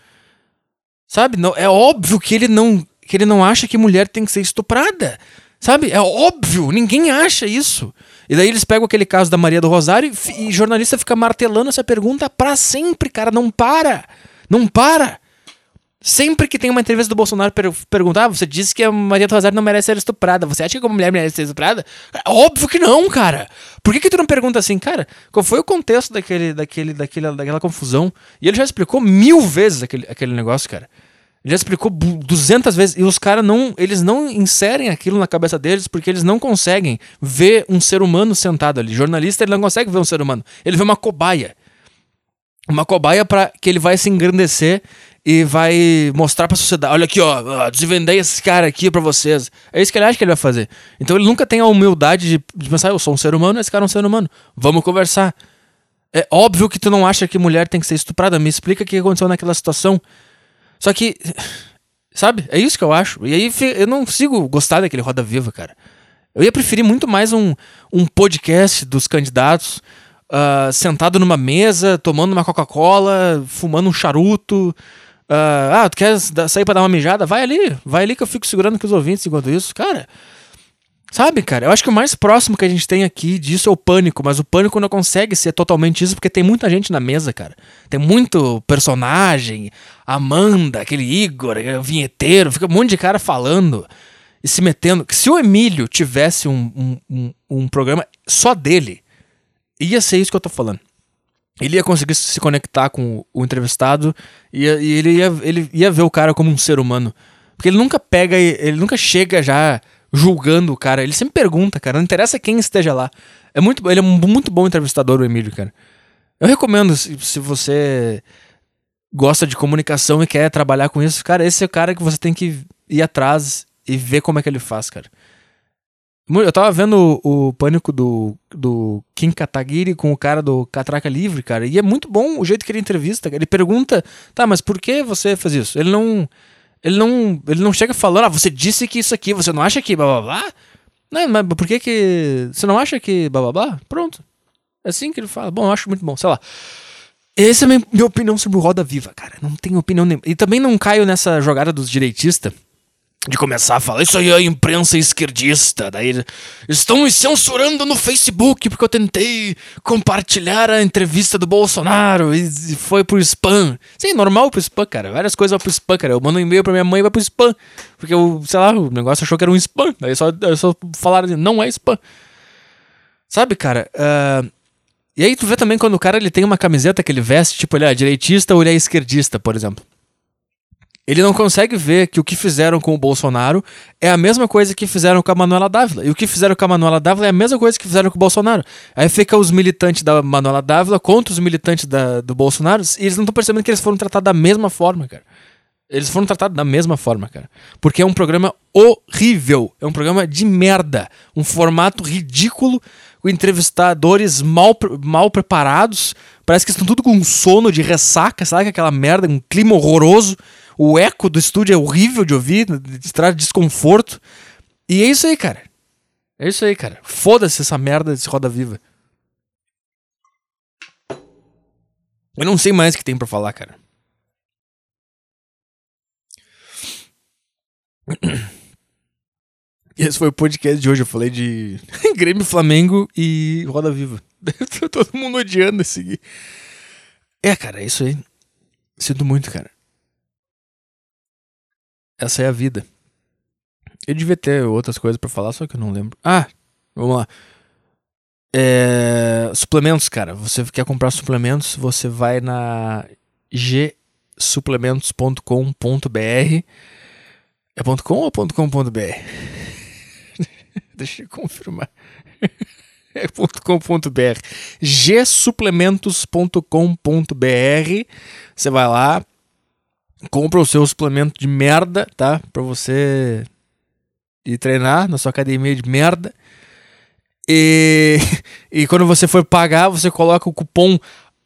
A: Sabe? Não, é óbvio que ele não, que ele não acha que mulher tem que ser estuprada. Sabe? É óbvio, ninguém acha isso. E daí eles pegam aquele caso da Maria do Rosário e, e jornalista fica martelando essa pergunta para sempre, cara, não para. Não para. Sempre que tem uma entrevista do Bolsonaro per perguntar, ah, você disse que a Maria do Rosário não merece ser estuprada. Você acha que uma mulher merece ser estuprada? Óbvio que não, cara. Por que, que tu não pergunta assim, cara? Qual foi o contexto daquele, daquele, daquele, daquela confusão? E ele já explicou mil vezes aquele, aquele negócio, cara. Ele já explicou 200 vezes e os caras não, eles não inserem aquilo na cabeça deles porque eles não conseguem ver um ser humano sentado ali. Jornalista ele não consegue ver um ser humano, ele vê uma cobaia. Uma cobaia para que ele vai se engrandecer e vai mostrar para a sociedade, olha aqui, ó, desvendei esse cara aqui para vocês. É isso que ele acha que ele vai fazer. Então ele nunca tem a humildade de, de pensar, eu sou um ser humano, esse cara é um ser humano. Vamos conversar. É óbvio que tu não acha que mulher tem que ser estuprada. Me explica o que aconteceu naquela situação. Só que, sabe? É isso que eu acho. E aí eu não consigo gostar daquele Roda Viva, cara. Eu ia preferir muito mais um, um podcast dos candidatos uh, sentado numa mesa, tomando uma Coca-Cola, fumando um charuto, Uh, ah, tu quer sair pra dar uma mijada? Vai ali, vai ali que eu fico segurando com os ouvintes enquanto isso. Cara, sabe, cara, eu acho que o mais próximo que a gente tem aqui disso é o pânico, mas o pânico não consegue ser totalmente isso porque tem muita gente na mesa, cara. Tem muito personagem, Amanda, aquele Igor, aquele vinheteiro, fica um monte de cara falando e se metendo. Se o Emílio tivesse um, um, um, um programa só dele, ia ser isso que eu tô falando ele ia conseguir se conectar com o entrevistado e, e, ele, ia, ele ia ver o cara como um ser humano. Porque ele nunca pega, ele nunca chega já julgando o cara. Ele sempre pergunta, cara. Não interessa quem esteja lá. É muito, ele é um muito bom entrevistador, o Emílio, cara. Eu recomendo, se, se você gosta de comunicação e quer trabalhar com isso, cara, esse é o cara que você tem que ir atrás e ver como é que ele faz, cara. Eu tava vendo o, o pânico do, do Kim Kataguiri com o cara do Catraca Livre, cara, e é muito bom o jeito que ele entrevista. Ele pergunta, tá, mas por que você faz isso? Ele não. Ele não. Ele não chega falando, ah, você disse que isso aqui, você não acha que blá blá blá? Não, mas por que que. Você não acha que blá blá blá? Pronto. É assim que ele fala. Bom, eu acho muito bom, sei lá. Essa é a minha, minha opinião sobre o Roda Viva, cara. Não tenho opinião nenhuma. E também não caio nessa jogada dos direitistas de começar a falar, isso aí é a imprensa esquerdista. Daí estão me censurando no Facebook porque eu tentei compartilhar a entrevista do Bolsonaro e foi pro spam. Sim, normal pro spam, cara. Várias coisas vão pro spam, cara. Eu mando um e-mail pra minha mãe e vai pro spam. Porque, eu, sei lá, o negócio achou que era um spam. Daí só, só falaram assim, não é spam. Sabe, cara? Uh, e aí tu vê também quando o cara ele tem uma camiseta que ele veste, tipo, ele é direitista ou ele é esquerdista, por exemplo. Ele não consegue ver que o que fizeram com o Bolsonaro é a mesma coisa que fizeram com a Manuela Dávila. E o que fizeram com a Manuela Dávila é a mesma coisa que fizeram com o Bolsonaro. Aí fica os militantes da Manuela Dávila contra os militantes da, do Bolsonaro e eles não estão percebendo que eles foram tratados da mesma forma, cara. Eles foram tratados da mesma forma, cara. Porque é um programa horrível. É um programa de merda. Um formato ridículo, com entrevistadores mal, mal preparados. Parece que estão tudo com sono de ressaca, sabe? Aquela merda, um clima horroroso. O eco do estúdio é horrível de ouvir, de traz desconforto. E é isso aí, cara. É isso aí, cara. Foda-se essa merda desse Roda Viva. Eu não sei mais o que tem para falar, cara. Esse foi o podcast de hoje. Eu falei de Grêmio, Flamengo e Roda Viva. Todo mundo odiando esse. É, cara, é isso aí. Sinto muito, cara. Essa é a vida. Eu devia ter outras coisas para falar, só que eu não lembro. Ah, vamos lá. É, suplementos, cara. Você quer comprar suplementos, você vai na gsuplementos.com.br. É .com ou .com.br? Deixa eu confirmar. é .com.br. gsuplementos.com.br. Você vai lá, compra o seu suplemento de merda, tá? Pra você ir treinar na sua academia de merda. E, e quando você for pagar, você coloca o cupom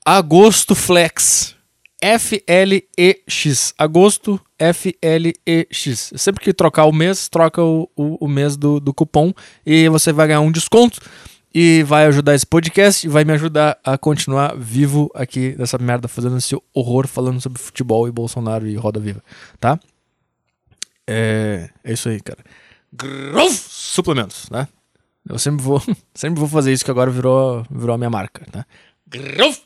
A: AgostoFlex. F-L-E-X. Agosto F-L-E-X. Sempre que trocar o mês, troca o, o, o, mês do, do cupom e você vai ganhar um desconto e vai ajudar esse podcast e vai me ajudar a continuar vivo aqui nessa merda, fazendo esse horror, falando sobre futebol e Bolsonaro e Roda Viva, tá? É, é isso aí, cara. Grove suplementos, né? Eu sempre vou, sempre vou fazer isso que agora virou, virou a minha marca, tá? Grove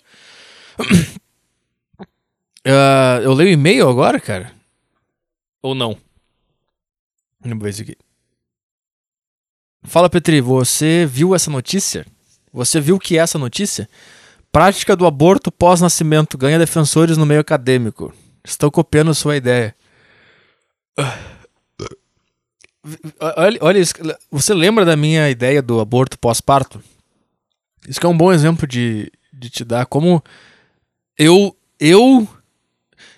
A: Uh, eu leio e-mail agora, cara? Ou não? Vamos ver isso aqui. Fala, Petri, você viu essa notícia? Você viu que é essa notícia? Prática do aborto pós-nascimento ganha defensores no meio acadêmico. Estou copiando sua ideia. Olha, olha isso. Você lembra da minha ideia do aborto pós-parto? Isso é um bom exemplo de, de te dar como eu eu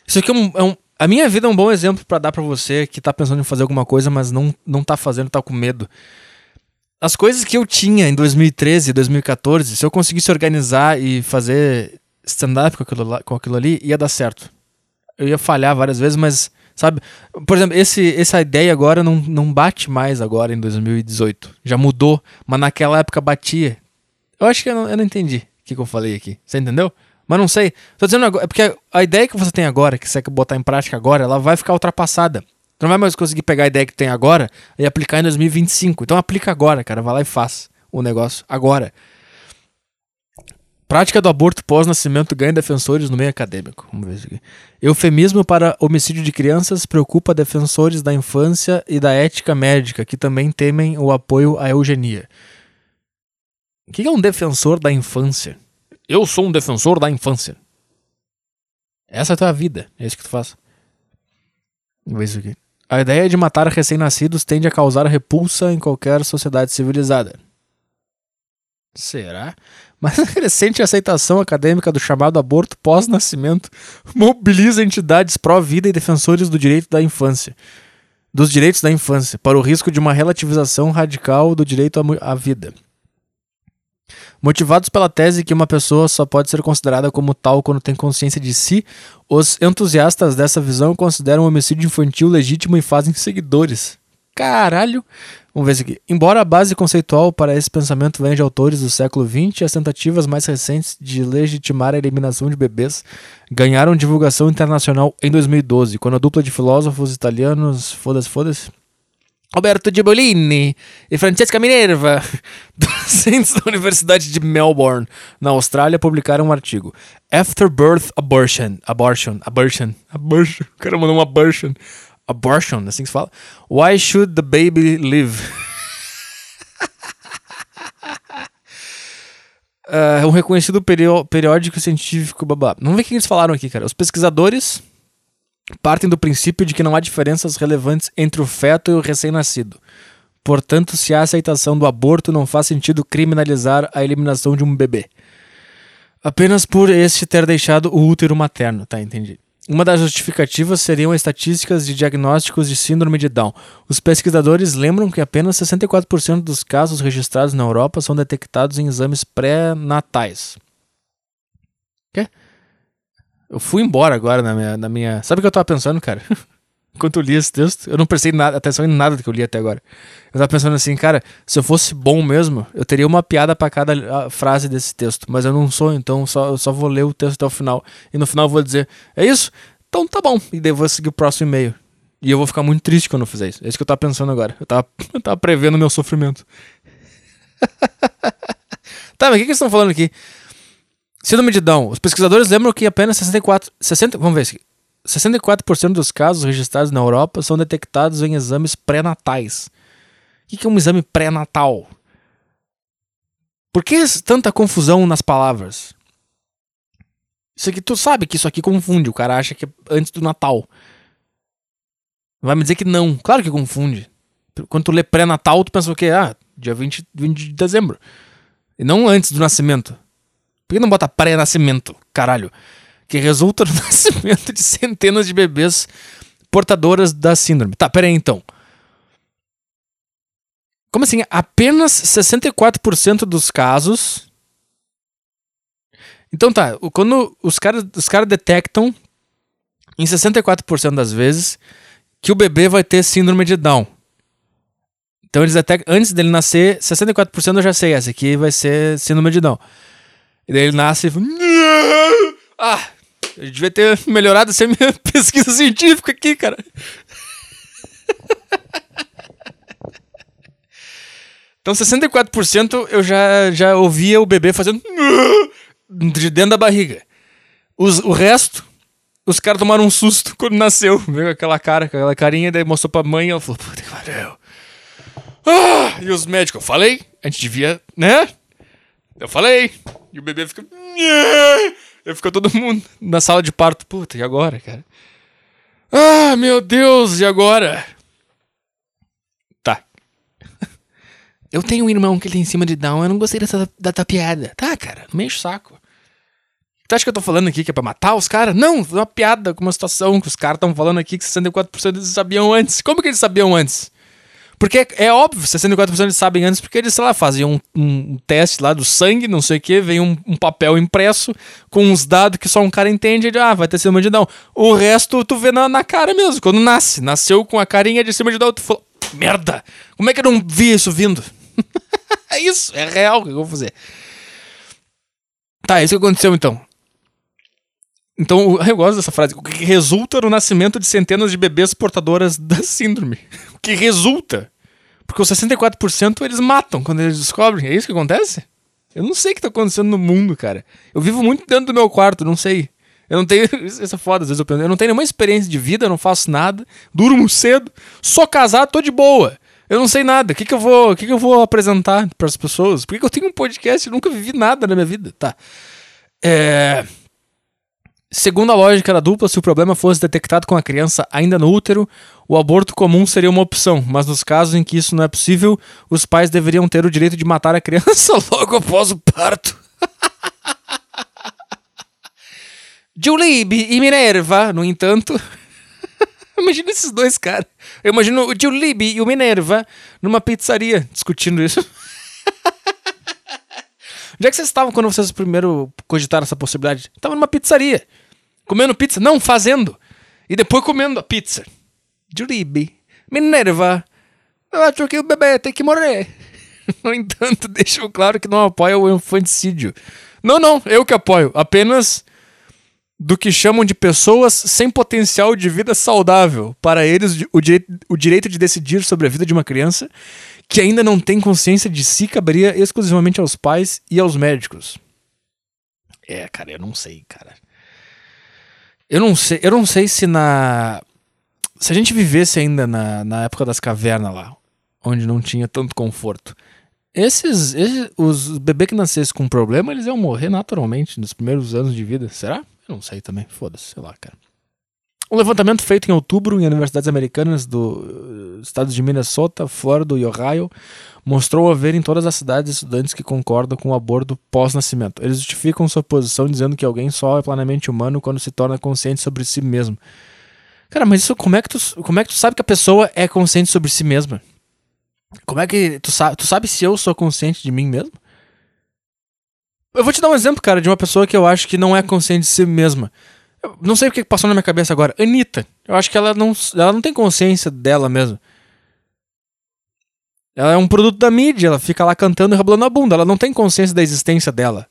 A: isso aqui é um, é um, a minha vida é um bom exemplo para dar para você que tá pensando em fazer alguma coisa, mas não, não tá fazendo, tá com medo. As coisas que eu tinha em 2013, 2014, se eu conseguisse organizar e fazer stand-up com aquilo, com aquilo ali, ia dar certo. Eu ia falhar várias vezes, mas, sabe? Por exemplo, esse, essa ideia agora não, não bate mais agora em 2018. Já mudou, mas naquela época batia. Eu acho que eu não, eu não entendi o que, que eu falei aqui. Você entendeu? Mas não sei. Tô dizendo agora, é porque a ideia que você tem agora, que você quer botar em prática agora, ela vai ficar ultrapassada. Tu não vai mais conseguir pegar a ideia que tem agora e aplicar em 2025. Então aplica agora, cara. Vai lá e faz o negócio agora. Prática do aborto pós-nascimento ganha defensores no meio acadêmico. Vamos ver isso aqui. Eufemismo para homicídio de crianças preocupa defensores da infância e da ética médica, que também temem o apoio à eugenia. O que é um defensor da infância? Eu sou um defensor da infância. Essa é a tua vida. É isso que tu faz. Vou ver isso aqui. A ideia de matar recém-nascidos tende a causar repulsa em qualquer sociedade civilizada. Será? Mas a crescente aceitação acadêmica do chamado aborto pós-nascimento mobiliza entidades pró-vida e defensores do direito da infância. Dos direitos da infância, para o risco de uma relativização radical do direito à vida. Motivados pela tese que uma pessoa só pode ser considerada como tal quando tem consciência de si, os entusiastas dessa visão consideram o homicídio infantil legítimo e fazem seguidores. Caralho! Vamos ver isso aqui. Embora a base conceitual para esse pensamento venha de autores do século XX, as tentativas mais recentes de legitimar a eliminação de bebês ganharam divulgação internacional em 2012, quando a dupla de filósofos italianos, foda-se, foda-se, Roberto Gibolini e Francesca Minerva, docentes da Universidade de Melbourne, na Austrália, publicaram um artigo. After Birth Abortion. Abortion. Abortion. Abortion. O cara mandou um abortion. Abortion, assim que se fala. Why should the baby live? uh, um reconhecido periódico científico, babá. Vamos ver o que eles falaram aqui, cara. Os pesquisadores partem do princípio de que não há diferenças relevantes entre o feto e o recém-nascido. Portanto, se há aceitação do aborto, não faz sentido criminalizar a eliminação de um bebê. Apenas por este ter deixado o útero materno, tá? Entendi. Uma das justificativas seriam estatísticas de diagnósticos de síndrome de Down. Os pesquisadores lembram que apenas 64% dos casos registrados na Europa são detectados em exames pré-natais. Quê? Eu fui embora agora na minha, na minha. Sabe o que eu tava pensando, cara? Enquanto eu li esse texto, eu não prestei nada, atenção em nada do que eu li até agora. Eu tava pensando assim, cara, se eu fosse bom mesmo, eu teria uma piada para cada ah, frase desse texto. Mas eu não sou, então só, eu só vou ler o texto até o final. E no final eu vou dizer, é isso? Então tá bom. E daí eu vou seguir o próximo e-mail. E eu vou ficar muito triste quando eu fizer isso. É isso que eu tava pensando agora. Eu tava, eu tava prevendo o meu sofrimento. tá, mas o que, que eles estão falando aqui? Síndrome de Down. Os pesquisadores lembram que apenas 64. 60, vamos ver aqui. 64% dos casos registrados na Europa são detectados em exames pré-natais. O que é um exame pré-natal? Por que tanta confusão nas palavras? Isso aqui, tu sabe que isso aqui confunde. O cara acha que é antes do Natal. Vai me dizer que não. Claro que confunde. Quando tu lê pré-natal, tu pensa o quê? Ah, dia 20, 20 de dezembro. E não antes do nascimento. Por que não bota pré-nascimento? Caralho que resulta no nascimento de centenas de bebês portadoras da síndrome. Tá, pera aí então. Como assim? Apenas 64% dos casos. Então tá, quando os caras os cara detectam em 64% das vezes que o bebê vai ter síndrome de Down. Então eles detectam, antes dele nascer, 64% eu já sei, essa aqui vai ser síndrome de Down. E daí ele nasce e Ah, eu devia ter melhorado essa minha pesquisa científica aqui, cara. Então 64% eu já, já ouvia o bebê fazendo de dentro da barriga. Os, o resto, os caras tomaram um susto quando nasceu. Veio aquela cara, aquela carinha, daí mostrou pra mãe e ela falou, puta que pariu. Ah, e os médicos, eu falei, a gente devia, né? Eu falei. E o bebê fica. Eu fico todo mundo na sala de parto. Puta, e agora, cara? Ah, meu Deus, e agora? Tá. Eu tenho um irmão que ele em cima de Down, eu não gostei dessa da, da piada. Tá, cara, não me enche o saco. Tu acha que eu tô falando aqui que é pra matar os caras? Não, uma piada com uma situação que os caras estão falando aqui que 64% eles sabiam antes. Como que eles sabiam antes? Porque é óbvio, 64% eles sabem antes, porque eles, sei lá, faziam um, um, teste lá do sangue, não sei o que, vem um, um, papel impresso com uns dados que só um cara entende, e, ah, vai ter síndrome de Down. O resto tu vê na, na cara mesmo, quando nasce. Nasceu com a carinha de síndrome de Down, tu falou, merda, como é que eu não vi isso vindo? é isso, é real o que eu vou fazer. Tá, isso que aconteceu então. Então, eu gosto dessa frase. O que resulta no nascimento de centenas de bebês portadoras da síndrome. O que resulta. Porque os 64% eles matam quando eles descobrem. É isso que acontece? Eu não sei o que tá acontecendo no mundo, cara. Eu vivo muito dentro do meu quarto, não sei. Eu não tenho. Isso é foda, às vezes eu penso. Eu não tenho nenhuma experiência de vida, eu não faço nada. Durmo cedo. Sou casado, tô de boa. Eu não sei nada. O que, que eu vou. O que, que eu vou apresentar para as pessoas? Por que, que eu tenho um podcast? Eu nunca vivi nada na minha vida. Tá. É. Segundo a lógica da dupla, se o problema fosse detectado com a criança ainda no útero, o aborto comum seria uma opção, mas nos casos em que isso não é possível, os pais deveriam ter o direito de matar a criança logo após o parto. Julib e Minerva, no entanto. Imagina esses dois caras. Eu imagino o Julib e o Minerva numa pizzaria discutindo isso. Onde é que vocês estavam quando vocês primeiro cogitaram essa possibilidade? Estavam numa pizzaria. Comendo pizza? Não, fazendo. E depois comendo a pizza. Juribe. Minerva. Eu acho que o bebê tem que morrer. No entanto, deixo claro que não apoia o infanticídio. Não, não, eu que apoio. Apenas do que chamam de pessoas sem potencial de vida saudável. Para eles, o direito, o direito de decidir sobre a vida de uma criança que ainda não tem consciência de si caberia exclusivamente aos pais e aos médicos. É, cara, eu não sei, cara. Eu não sei, eu não sei se na se a gente vivesse ainda na, na época das cavernas lá, onde não tinha tanto conforto, esses, esses os bebês que nascessem com problema, eles iam morrer naturalmente nos primeiros anos de vida. Será? Eu não sei também. Foda-se, sei lá, cara. Um levantamento feito em outubro em universidades americanas do estados de Minnesota, Florida e Ohio, mostrou haver em todas as cidades estudantes que concordam com o aborto pós-nascimento. Eles justificam sua posição dizendo que alguém só é plenamente humano quando se torna consciente sobre si mesmo. Cara, mas isso como é que tu, como é que tu sabe que a pessoa é consciente sobre si mesma? Como é que tu sabe, tu sabe se eu sou consciente de mim mesmo? Eu vou te dar um exemplo, cara, de uma pessoa que eu acho que não é consciente de si mesma. Eu não sei o que passou na minha cabeça agora. Anitta. Eu acho que ela não, ela não tem consciência dela mesma. Ela é um produto da mídia, ela fica lá cantando e rebolando a bunda. Ela não tem consciência da existência dela.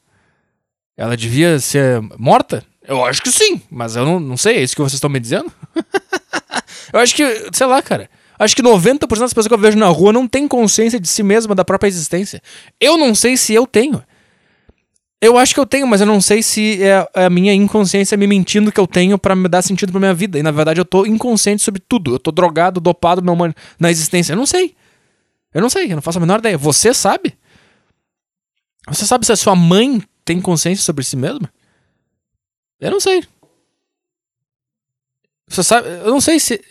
A: Ela devia ser morta? Eu acho que sim, mas eu não, não sei, é isso que vocês estão me dizendo? eu acho que, sei lá, cara. Acho que 90% das pessoas que eu vejo na rua não tem consciência de si mesma, da própria existência. Eu não sei se eu tenho. Eu acho que eu tenho, mas eu não sei se é a minha inconsciência me mentindo que eu tenho para me dar sentido pra minha vida. E na verdade eu tô inconsciente sobre tudo. Eu tô drogado, dopado na, na existência. Eu não sei. Eu não sei, eu não faço a menor ideia. Você sabe? Você sabe se a sua mãe tem consciência sobre si mesma? Eu não sei. Você sabe? Eu não sei se.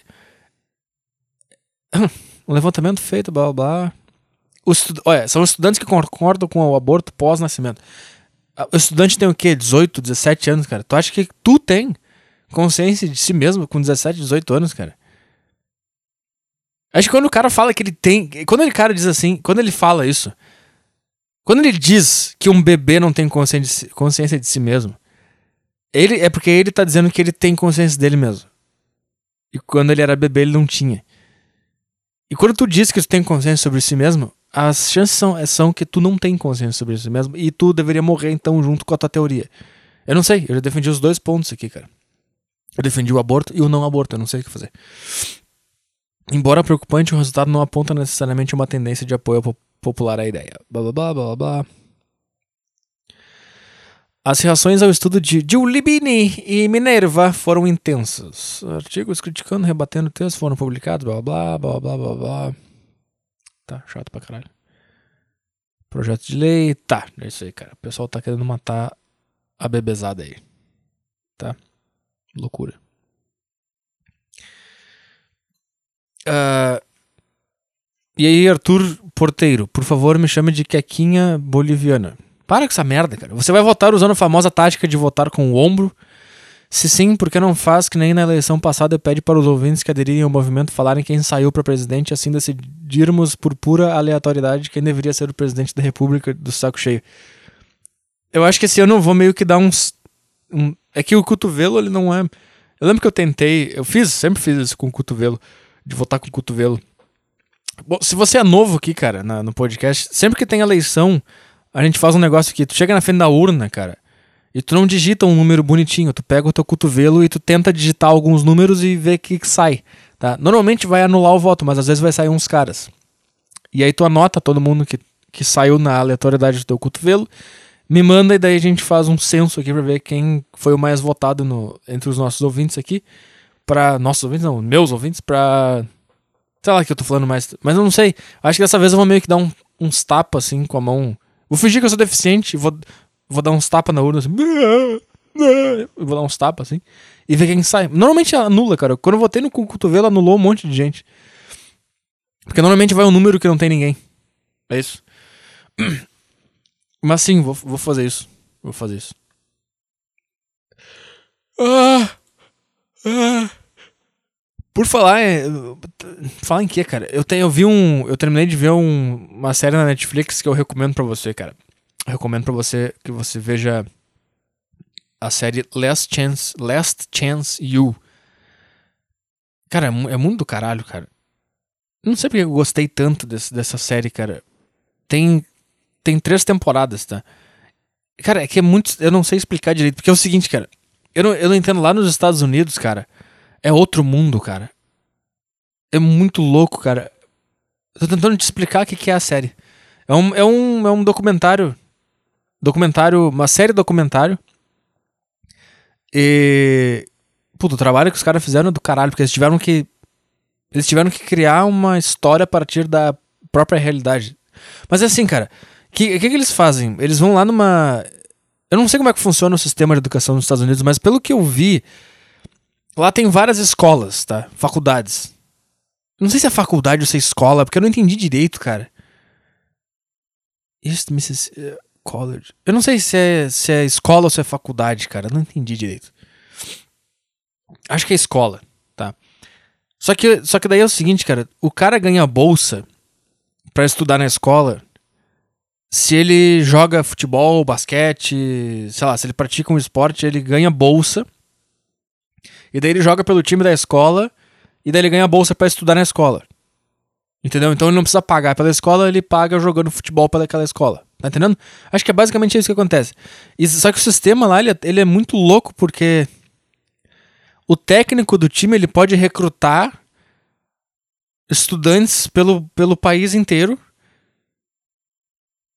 A: Um levantamento feito, blá blá blá. Estu... Olha, são estudantes que concordam com o aborto pós-nascimento. O estudante tem o quê? 18, 17 anos, cara. Tu acha que tu tem consciência de si mesmo com 17, 18 anos, cara? Acho que quando o cara fala que ele tem. Quando o cara diz assim, quando ele fala isso. Quando ele diz que um bebê não tem consciência de, consciência de si mesmo, ele é porque ele tá dizendo que ele tem consciência dele mesmo. E quando ele era bebê, ele não tinha. E quando tu diz que tu tem consciência sobre si mesmo, as chances são, são que tu não tem consciência sobre si mesmo e tu deveria morrer então junto com a tua teoria. Eu não sei, eu já defendi os dois pontos aqui, cara. Eu defendi o aborto e o não aborto, eu não sei o que fazer. Embora preocupante, o resultado não aponta necessariamente uma tendência de apoio popular à ideia. Blá blá blá blá blá. As reações ao estudo de Giulibini e Minerva foram intensas. Artigos criticando, rebatendo textos foram publicados, blá blá blá blá blá blá. Tá, chato pra caralho. Projeto de lei, tá, é isso aí, cara. O pessoal tá querendo matar a bebezada aí. Tá? Loucura. Uh, e aí, Arthur Porteiro, por favor, me chame de Quequinha Boliviana. Para com essa merda, cara. Você vai votar usando a famosa tática de votar com o ombro? Se sim, por que não faz que nem na eleição passada pede para os ouvintes que aderirem ao movimento falarem quem saiu para presidente, assim decidirmos por pura aleatoriedade quem deveria ser o presidente da República do saco cheio? Eu acho que esse ano eu vou meio que dar uns. Um, é que o cotovelo, ele não é. Eu lembro que eu tentei, eu fiz, sempre fiz isso com o cotovelo, de votar com o cotovelo. Bom, se você é novo aqui, cara, na, no podcast, sempre que tem eleição, a gente faz um negócio aqui. Tu chega na frente da urna, cara, e tu não digita um número bonitinho. Tu pega o teu cotovelo e tu tenta digitar alguns números e vê o que, que sai. Tá? Normalmente vai anular o voto, mas às vezes vai sair uns caras. E aí tu anota todo mundo que, que saiu na aleatoriedade do teu cotovelo, me manda e daí a gente faz um censo aqui pra ver quem foi o mais votado no, entre os nossos ouvintes aqui. Pra. Nossos ouvintes, não, meus ouvintes, pra. Sei lá que eu tô falando mais. Mas eu não sei. Acho que dessa vez eu vou meio que dar um, uns tapas assim com a mão Vou fingir que eu sou deficiente, vou, vou dar uns tapas na urna assim. Vou dar uns tapas assim. E ver quem sai. Normalmente anula, cara. Quando eu votei no cotovelo, anulou um monte de gente. Porque normalmente vai um número que não tem ninguém. É isso. Mas sim, vou, vou fazer isso. Vou fazer isso. Ah, ah. Por falar, falar em que, cara? Eu tenho, eu vi um, eu terminei de ver um, uma série na Netflix que eu recomendo para você, cara. Recomendo para você que você veja a série Last Chance, Last Chance You. Cara, é, é muito do caralho, cara. Não sei porque eu gostei tanto desse, dessa série, cara. Tem tem três temporadas, tá? Cara, é que é muito. Eu não sei explicar direito. Porque é o seguinte, cara. Eu não, eu não entendo. Lá nos Estados Unidos, cara. É outro mundo, cara. É muito louco, cara. tô tentando te explicar o que é a série. É um, é um, é um documentário. Documentário. Uma série documentário. E. Puto, o trabalho que os caras fizeram é do caralho, porque eles tiveram que. Eles tiveram que criar uma história a partir da própria realidade. Mas é assim, cara. O que, que, que eles fazem? Eles vão lá numa. Eu não sei como é que funciona o sistema de educação nos Estados Unidos, mas pelo que eu vi, Lá tem várias escolas, tá? Faculdades. Não sei se é faculdade ou se é escola, porque eu não entendi direito, cara. East Mississippi College. Eu não sei se é, se é escola ou se é faculdade, cara. Não entendi direito. Acho que é escola, tá? Só que, só que daí é o seguinte, cara. O cara ganha bolsa para estudar na escola se ele joga futebol, basquete, sei lá, se ele pratica um esporte, ele ganha bolsa. E daí ele joga pelo time da escola e daí ele ganha bolsa para estudar na escola. Entendeu? Então ele não precisa pagar pela escola, ele paga jogando futebol pelaquela escola. Tá entendendo? Acho que é basicamente isso que acontece. E, só que o sistema lá, ele é, ele é muito louco porque o técnico do time ele pode recrutar estudantes pelo, pelo país inteiro.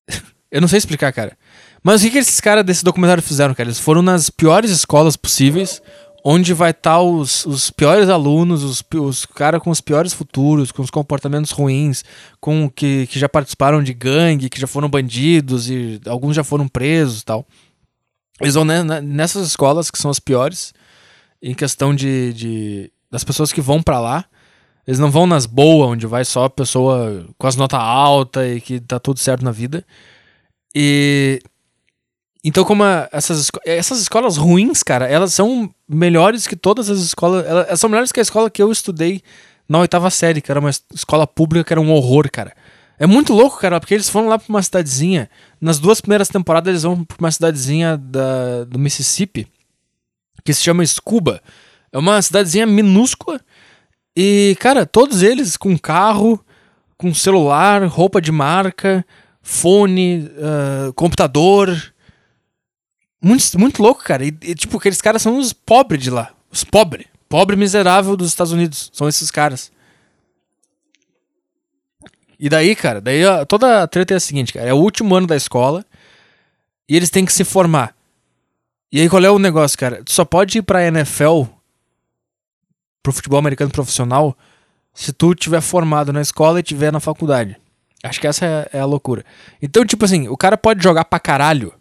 A: Eu não sei explicar, cara. Mas o que, que esses caras desse documentário fizeram, cara? Eles foram nas piores escolas possíveis, onde vai estar tá os, os piores alunos, os, os caras com os piores futuros, com os comportamentos ruins, com que, que já participaram de gangue, que já foram bandidos e alguns já foram presos tal. Eles vão nessas escolas que são as piores, em questão de, de das pessoas que vão para lá. Eles não vão nas boas, onde vai só a pessoa com as notas altas e que tá tudo certo na vida. E. Então, como a, essas, essas escolas ruins, cara, elas são melhores que todas as escolas. Elas são melhores que a escola que eu estudei na oitava série, que era uma escola pública que era um horror, cara. É muito louco, cara, porque eles foram lá pra uma cidadezinha. Nas duas primeiras temporadas, eles vão pra uma cidadezinha da, do Mississippi que se chama Scuba. É uma cidadezinha minúscula e, cara, todos eles com carro, com celular, roupa de marca, fone, uh, computador. Muito, muito louco, cara. E, e, tipo, aqueles caras são os pobres de lá. Os pobres. Pobre miserável dos Estados Unidos. São esses caras. E daí, cara, daí ó, toda a treta é a seguinte, cara. É o último ano da escola e eles têm que se formar. E aí qual é o negócio, cara? Tu só pode ir pra NFL, pro futebol americano profissional, se tu tiver formado na escola e tiver na faculdade. Acho que essa é, é a loucura. Então, tipo assim, o cara pode jogar pra caralho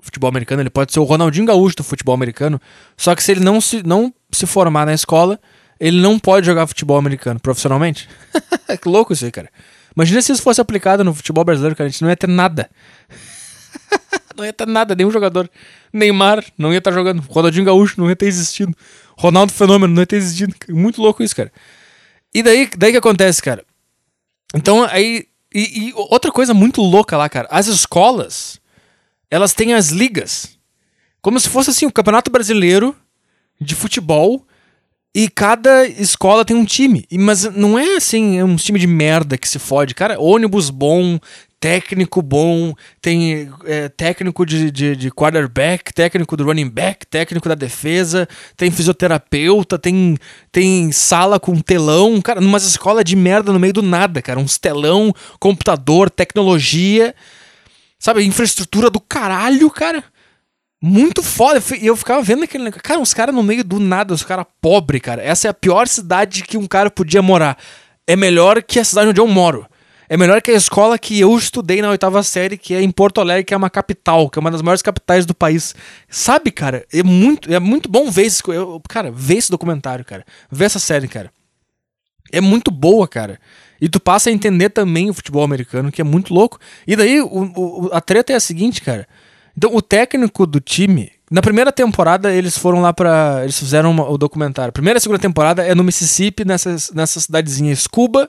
A: futebol americano, ele pode ser o Ronaldinho Gaúcho do futebol americano, só que se ele não se, não se formar na escola, ele não pode jogar futebol americano profissionalmente. que louco isso aí, cara. Imagina se isso fosse aplicado no futebol brasileiro, cara, a gente não ia ter nada. não ia ter nada, nenhum jogador. Neymar não ia estar tá jogando. Ronaldinho Gaúcho não ia ter existido. Ronaldo Fenômeno não ia ter existido. Muito louco isso, cara. E daí, daí que acontece, cara? Então, aí. E, e outra coisa muito louca lá, cara. As escolas, elas têm as ligas. Como se fosse assim, o Campeonato Brasileiro de futebol. E cada escola tem um time. Mas não é assim, é um time de merda que se fode. Cara, ônibus bom, técnico bom, tem é, técnico de, de, de, quarterback, técnico do running back, técnico da defesa, tem fisioterapeuta, tem, tem sala com telão, cara, numa escola de merda no meio do nada, cara, uns telão, computador, tecnologia, sabe, infraestrutura do caralho, cara. Muito foda. E eu ficava vendo aquele negócio. Cara, uns caras no meio do nada, os caras pobres, cara. Essa é a pior cidade que um cara podia morar. É melhor que a cidade onde eu moro. É melhor que a escola que eu estudei na oitava série, que é em Porto Alegre, que é uma capital, que é uma das maiores capitais do país. Sabe, cara? É muito, é muito bom ver esse. Eu, cara, ver esse documentário, cara. Ver essa série, cara. É muito boa, cara. E tu passa a entender também o futebol americano, que é muito louco. E daí, o, o, a treta é a seguinte, cara. Então, o técnico do time. Na primeira temporada, eles foram lá para Eles fizeram uma, o documentário. Primeira e segunda temporada é no Mississippi, nessa, nessa cidadezinha Scuba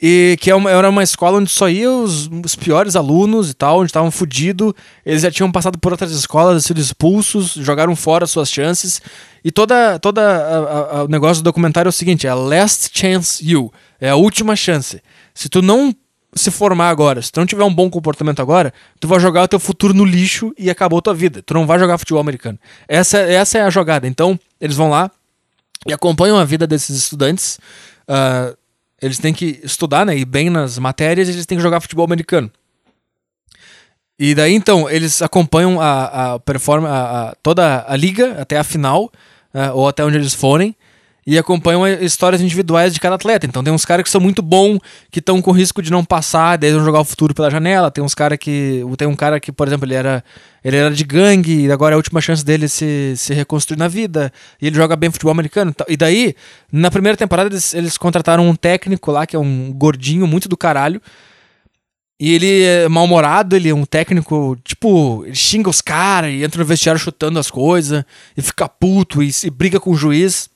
A: e que é era uma escola onde só iam os, os piores alunos e tal, onde estavam fudidos. Eles já tinham passado por outras escolas, sido expulsos, jogaram fora suas chances. E toda, toda a, a, o negócio do documentário é o seguinte: é a last chance you. É a última chance. Se tu não se formar agora, se tu não tiver um bom comportamento agora, tu vai jogar o teu futuro no lixo e acabou tua vida. Tu não vai jogar futebol americano. Essa, essa é a jogada. Então, eles vão lá e acompanham a vida desses estudantes. Uh, eles têm que estudar, né? E bem nas matérias, eles têm que jogar futebol americano. E daí então, eles acompanham a, a performance, toda a liga até a final, uh, ou até onde eles forem. E acompanham histórias individuais de cada atleta. Então tem uns caras que são muito bons, que estão com risco de não passar, daí vão jogar o futuro pela janela. Tem uns caras que. Tem um cara que, por exemplo, ele era, ele era de gangue, e agora é a última chance dele se, se reconstruir na vida. E ele joga bem futebol americano. E daí, na primeira temporada, eles, eles contrataram um técnico lá, que é um gordinho muito do caralho. E ele é mal-humorado, ele é um técnico, tipo, ele xinga os caras e entra no vestiário chutando as coisas, e fica puto e, e briga com o juiz.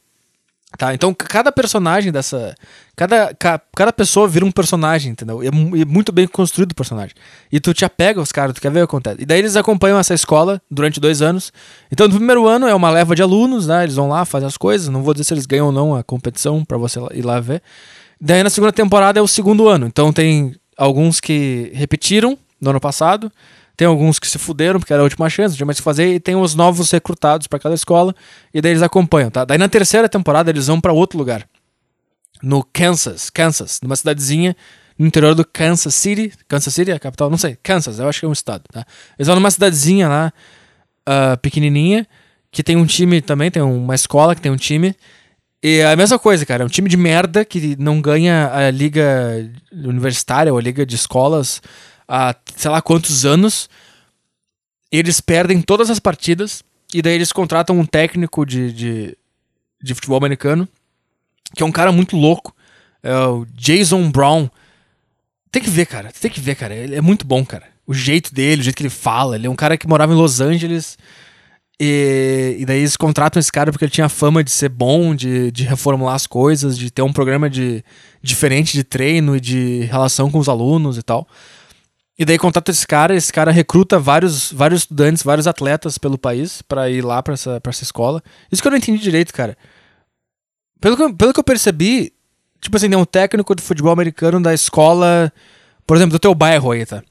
A: Tá, então cada personagem dessa. Cada, ca, cada pessoa vira um personagem, entendeu? E é, é, muito bem construído o personagem. E tu te apega aos caras, tu quer ver o que acontece. E daí eles acompanham essa escola durante dois anos. Então no primeiro ano é uma leva de alunos, né? Eles vão lá, fazem as coisas. Não vou dizer se eles ganham ou não a competição para você ir lá ver. Daí na segunda temporada é o segundo ano. Então tem alguns que repetiram no ano passado. Tem alguns que se fuderam porque era a última chance, não tinha mais o que fazer, e tem os novos recrutados para cada escola, e daí eles acompanham, tá? Daí na terceira temporada eles vão para outro lugar. No Kansas, Kansas, numa cidadezinha no interior do Kansas City. Kansas City é a capital? Não sei. Kansas, eu acho que é um estado, tá? Eles vão numa cidadezinha lá, uh, pequenininha, que tem um time também, tem uma escola que tem um time. E é a mesma coisa, cara. É um time de merda que não ganha a liga universitária ou a liga de escolas há sei lá quantos anos. Eles perdem todas as partidas e daí eles contratam um técnico de, de, de futebol americano, que é um cara muito louco. É o Jason Brown. Tem que ver, cara. Tem que ver, cara. Ele é muito bom, cara. O jeito dele, o jeito que ele fala. Ele é um cara que morava em Los Angeles. E, e daí eles contratam esse cara porque ele tinha fama de ser bom, de, de reformular as coisas, de ter um programa de, diferente de treino e de relação com os alunos e tal. E daí contrata esse cara, esse cara recruta vários, vários estudantes, vários atletas pelo país para ir lá pra essa, pra essa escola. Isso que eu não entendi direito, cara. Pelo que, pelo que eu percebi, tipo assim, tem um técnico de futebol americano da escola, por exemplo, do teu bairro aí, tá?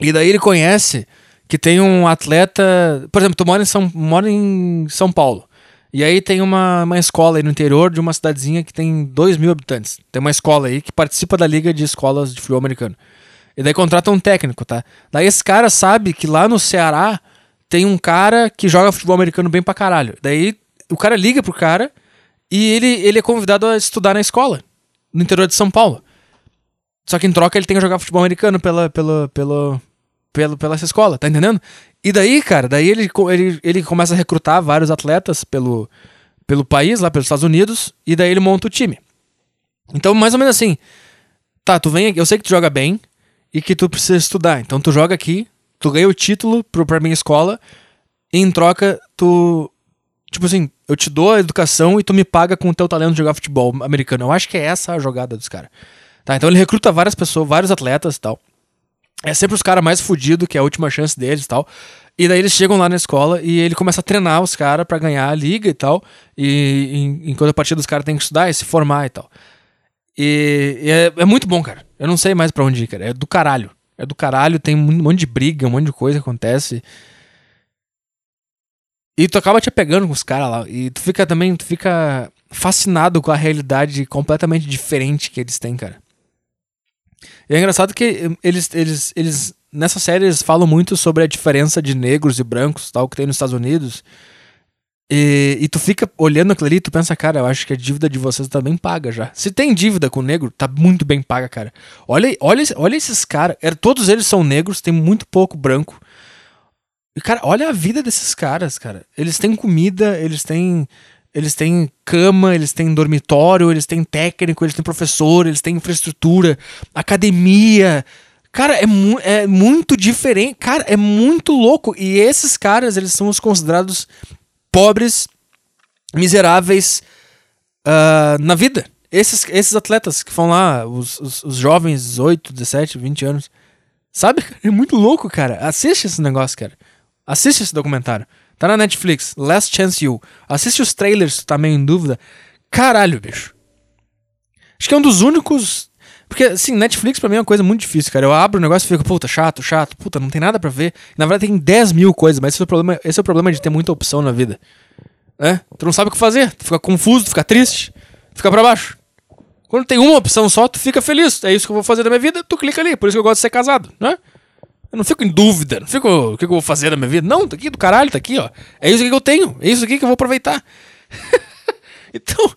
A: E daí ele conhece que tem um atleta. Por exemplo, tu mora em São, mora em São Paulo. E aí tem uma, uma escola aí no interior de uma cidadezinha que tem 2 mil habitantes. Tem uma escola aí que participa da liga de escolas de futebol americano. E daí contrata um técnico, tá? Daí esse cara sabe que lá no Ceará tem um cara que joga futebol americano bem pra caralho. Daí o cara liga pro cara e ele, ele é convidado a estudar na escola, no interior de São Paulo. Só que em troca ele tem que jogar futebol americano pela, pela, pela, pela, pela essa escola, tá entendendo? E daí, cara, daí ele, ele, ele começa a recrutar vários atletas pelo, pelo país, lá pelos Estados Unidos, e daí ele monta o time. Então, mais ou menos assim, tá, tu vem aqui, eu sei que tu joga bem, e que tu precisa estudar. Então tu joga aqui, tu ganha o título pro, pra minha escola, e em troca tu. Tipo assim, eu te dou a educação e tu me paga com o teu talento de jogar futebol americano. Eu acho que é essa a jogada dos caras. Tá, então ele recruta várias pessoas, vários atletas e tal. É sempre os caras mais fudidos, que é a última chance deles e tal. E daí eles chegam lá na escola e ele começa a treinar os caras para ganhar a liga e tal. E, enquanto a partida dos caras tem que estudar e se formar e tal. E, e é, é, muito bom, cara. Eu não sei mais para onde ir, cara. É do caralho. É do caralho, tem um monte de briga, um monte de coisa acontece. E tu acaba te apegando com os caras lá. E tu fica também, tu fica fascinado com a realidade completamente diferente que eles têm, cara. E é engraçado que eles, eles, eles nessa série eles falam muito sobre a diferença de negros e brancos, tal, que tem nos Estados Unidos. E, e, tu fica olhando aquilo ali e tu pensa, cara, eu acho que a dívida de vocês tá bem paga já. Se tem dívida com o negro, tá muito bem paga, cara. Olha, olha, olha esses caras. É, todos eles são negros, tem muito pouco branco. E, cara, olha a vida desses caras, cara. Eles têm comida, eles têm. Eles têm cama, eles têm dormitório, eles têm técnico, eles têm professor, eles têm infraestrutura, academia. Cara, é, mu é muito diferente. Cara, é muito louco. E esses caras, eles são os considerados pobres, miseráveis uh, na vida. Esses, esses atletas que vão lá, os, os, os, jovens, 18, 17, 20 anos. Sabe? É muito louco, cara. Assiste esse negócio, cara. Assiste esse documentário. Tá na Netflix. Last Chance You. Assiste os trailers tá meio em dúvida. Caralho, bicho. Acho que é um dos únicos. Porque, assim, Netflix pra mim é uma coisa muito difícil, cara. Eu abro o negócio e fico, puta, chato, chato, puta, não tem nada pra ver. Na verdade, tem 10 mil coisas, mas esse é o problema, esse é o problema de ter muita opção na vida. Né? Tu não sabe o que fazer, tu fica confuso, tu fica triste, tu fica pra baixo. Quando tem uma opção só, tu fica feliz. É isso que eu vou fazer da minha vida, tu clica ali. Por isso que eu gosto de ser casado, né? Eu não fico em dúvida, não fico o que eu vou fazer da minha vida. Não, tá aqui do caralho, tá aqui, ó. É isso aqui que eu tenho, é isso aqui que eu vou aproveitar. Então,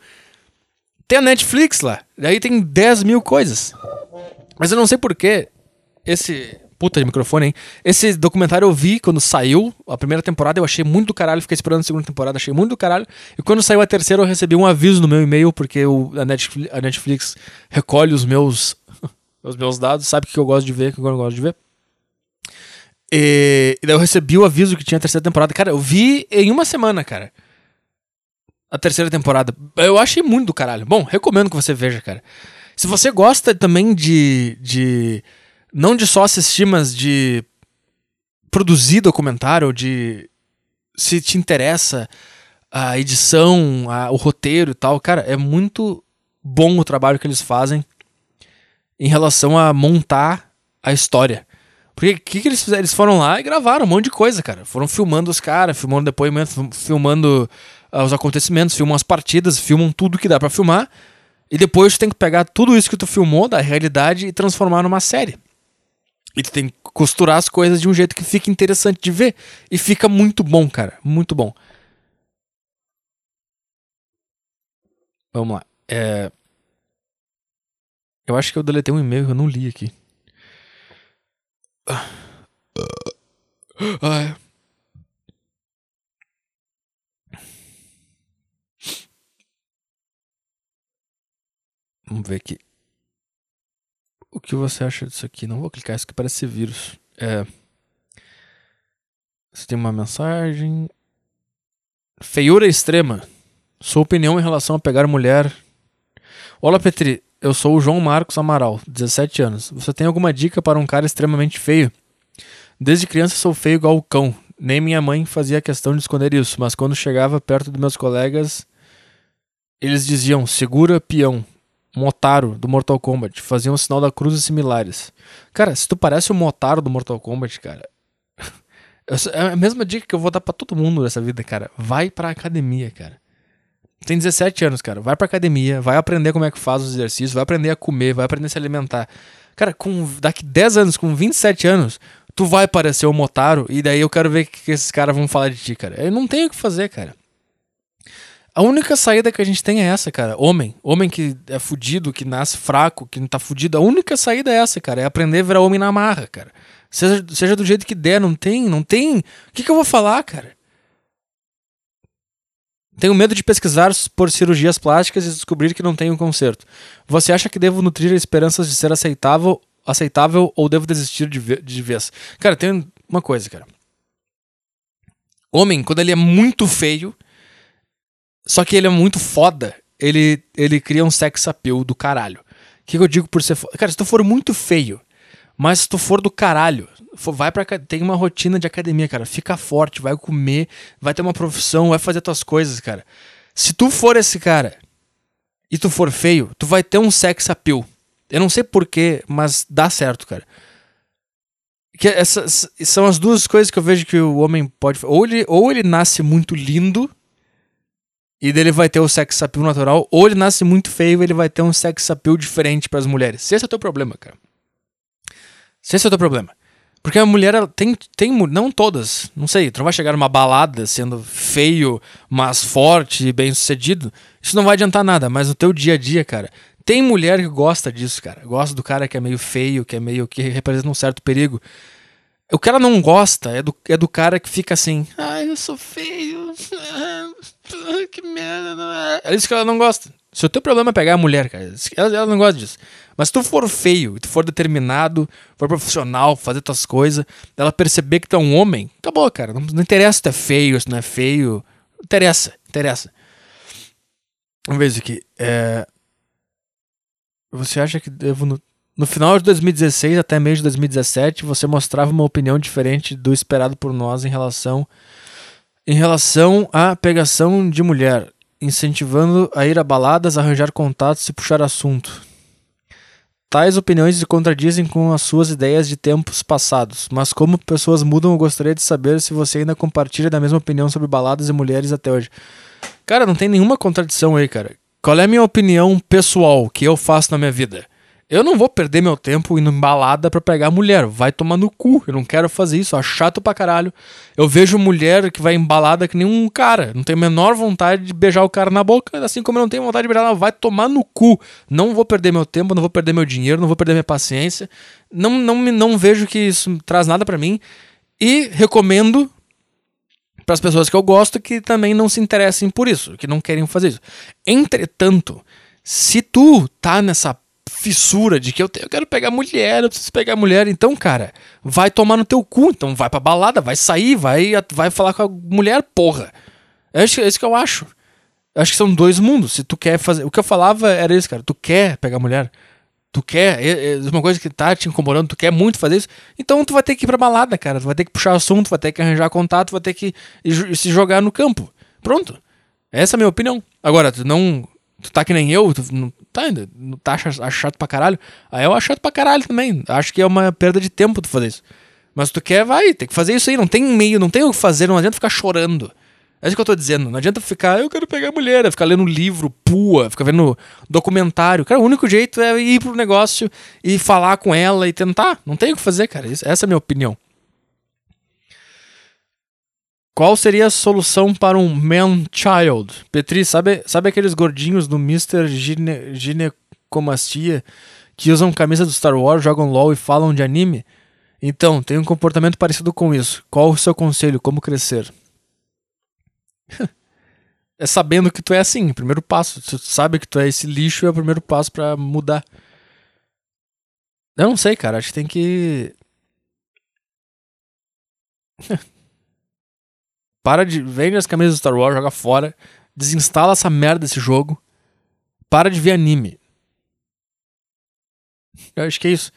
A: tem a Netflix lá. Daí tem 10 mil coisas. Mas eu não sei porquê. Esse. Puta de microfone, hein? Esse documentário eu vi quando saiu a primeira temporada, eu achei muito do caralho, fiquei esperando a segunda temporada, achei muito do caralho. E quando saiu a terceira, eu recebi um aviso no meu e-mail, porque o, a, Netflix, a Netflix recolhe os meus, os meus dados, sabe o que eu gosto de ver, o que eu não gosto de ver. E, e daí eu recebi o aviso que tinha a terceira temporada. Cara, eu vi em uma semana, cara. A terceira temporada. Eu achei muito do caralho. Bom, recomendo que você veja, cara. Se você gosta também de. de não de só assistir, mas de produzir documentário, de. Se te interessa a edição, a, o roteiro e tal, cara, é muito bom o trabalho que eles fazem em relação a montar a história. Porque o que, que eles fizeram? Eles foram lá e gravaram um monte de coisa, cara. Foram filmando os caras, filmando depoimentos, filmando os acontecimentos, filmam as partidas, filmam tudo que dá para filmar. E depois tu tem que pegar tudo isso que tu filmou da realidade e transformar numa série. E tu tem que costurar as coisas de um jeito que fique interessante de ver. E fica muito bom, cara. Muito bom. Vamos lá. É... Eu acho que eu deletei um e-mail que eu não li aqui. Ai. Vamos ver aqui. O que você acha disso aqui? Não vou clicar, isso aqui parece ser vírus. É. Você tem uma mensagem. Feiura extrema. Sua opinião em relação a pegar mulher. Olá, Petri. Eu sou o João Marcos Amaral, 17 anos. Você tem alguma dica para um cara extremamente feio? Desde criança sou feio igual o cão. Nem minha mãe fazia questão de esconder isso, mas quando chegava perto dos meus colegas, eles diziam: segura, peão. Motaro do Mortal Kombat. Faziam o sinal da cruz e similares. Cara, se tu parece o Motaro do Mortal Kombat, cara. é a mesma dica que eu vou dar para todo mundo nessa vida, cara. Vai pra academia, cara. Tem 17 anos, cara. Vai pra academia, vai aprender como é que faz os exercícios, vai aprender a comer, vai aprender a se alimentar. Cara, com daqui 10 anos, com 27 anos, tu vai parecer o Motaro e daí eu quero ver o que esses caras vão falar de ti, cara. Eu não tenho o que fazer, cara. A única saída que a gente tem é essa, cara. Homem. Homem que é fudido, que nasce fraco, que não tá fudido. A única saída é essa, cara. É aprender a virar homem na marra, cara. Seja, seja do jeito que der, não tem, não tem. O que, que eu vou falar, cara? Tenho medo de pesquisar por cirurgias plásticas e descobrir que não tenho conserto. Você acha que devo nutrir esperanças de ser aceitável, aceitável ou devo desistir de, de vez? Cara, tem uma coisa, cara. Homem, quando ele é muito feio, só que ele é muito foda, ele, ele cria um sex appeal do caralho. O que, que eu digo por ser foda? Cara, se tu for muito feio, mas se tu for do caralho, vai para tem uma rotina de academia, cara. Fica forte, vai comer, vai ter uma profissão, vai fazer tuas coisas, cara. Se tu for esse cara e tu for feio, tu vai ter um sex appeal. Eu não sei porquê, mas dá certo, cara. Que essas são as duas coisas que eu vejo que o homem pode. Ou ele, ou ele nasce muito lindo e dele vai ter o sex appeal natural, ou ele nasce muito feio ele vai ter um sex appeal diferente para as mulheres. Se esse é o teu problema, cara. Se esse é o teu problema. Porque a mulher tem, tem. Não todas. Não sei. Tu não vai chegar numa balada sendo feio, mas forte e bem sucedido. Isso não vai adiantar nada. Mas no teu dia a dia, cara. Tem mulher que gosta disso, cara. Gosta do cara que é meio feio, que é meio. que representa um certo perigo. O que ela não gosta é do, é do cara que fica assim. Ai, eu sou feio. que merda. É isso que ela não gosta. Se o teu problema é pegar a mulher, cara, ela, ela não gosta disso. Mas se tu for feio, tu for determinado, for profissional, fazer tuas coisas, ela perceber que tu é um homem, acabou, cara. Não, não interessa se tu é feio, se não é feio. Não interessa, interessa. Vamos ver isso aqui. É... Você acha que devo. No final de 2016 até mês de 2017, você mostrava uma opinião diferente do esperado por nós em relação. Em relação à pegação de mulher incentivando a ir a baladas, arranjar contatos e puxar assunto. Tais opiniões se contradizem com as suas ideias de tempos passados, mas como pessoas mudam, eu gostaria de saber se você ainda compartilha da mesma opinião sobre baladas e mulheres até hoje. Cara, não tem nenhuma contradição aí, cara. Qual é a minha opinião pessoal que eu faço na minha vida? Eu não vou perder meu tempo indo em balada pra pegar mulher. Vai tomar no cu. Eu não quero fazer isso. Acho chato pra caralho. Eu vejo mulher que vai em balada que nem um cara. Não tenho a menor vontade de beijar o cara na boca. Assim como eu não tenho vontade de beijar ela. Vai tomar no cu. Não vou perder meu tempo, não vou perder meu dinheiro, não vou perder minha paciência. Não, não, não vejo que isso traz nada para mim. E recomendo para as pessoas que eu gosto que também não se interessem por isso, que não querem fazer isso. Entretanto, se tu tá nessa fissura de que eu, eu quero pegar mulher, eu preciso pegar mulher. Então, cara, vai tomar no teu cu. Então, vai pra balada, vai sair, vai, vai falar com a mulher, porra. É isso, é isso que eu acho. Eu acho que são dois mundos. Se tu quer fazer. O que eu falava era isso, cara. Tu quer pegar mulher. Tu quer. É, é uma coisa que tá te incomodando, tu quer muito fazer isso. Então tu vai ter que ir pra balada, cara. Tu vai ter que puxar assunto, vai ter que arranjar contato, vai ter que se jogar no campo. Pronto. Essa é a minha opinião. Agora, tu não tu tá que nem eu, tu não tá ainda, não tá chato pra caralho. Aí eu acho chato pra caralho também. Acho que é uma perda de tempo tu fazer isso. Mas tu quer, vai, tem que fazer isso aí. Não tem meio, não tem o que fazer, não adianta ficar chorando. É isso que eu tô dizendo. Não adianta ficar, eu quero pegar mulher, ficar lendo livro, pua, ficar vendo documentário. Cara, o único jeito é ir pro negócio e falar com ela e tentar. Não tem o que fazer, cara. Essa é a minha opinião. Qual seria a solução para um man-child? Petri, sabe, sabe aqueles gordinhos do Mr. Gine, Ginecomastia que usam camisa do Star Wars, jogam LOL e falam de anime? Então, tem um comportamento parecido com isso. Qual o seu conselho? Como crescer? é sabendo que tu é assim, primeiro passo. Tu sabe que tu é esse lixo, é o primeiro passo para mudar. Eu não sei, cara. Acho que tem que. Para de. Vende as camisas do Star Wars, joga fora. Desinstala essa merda desse jogo. Para de ver anime. Eu acho que é isso.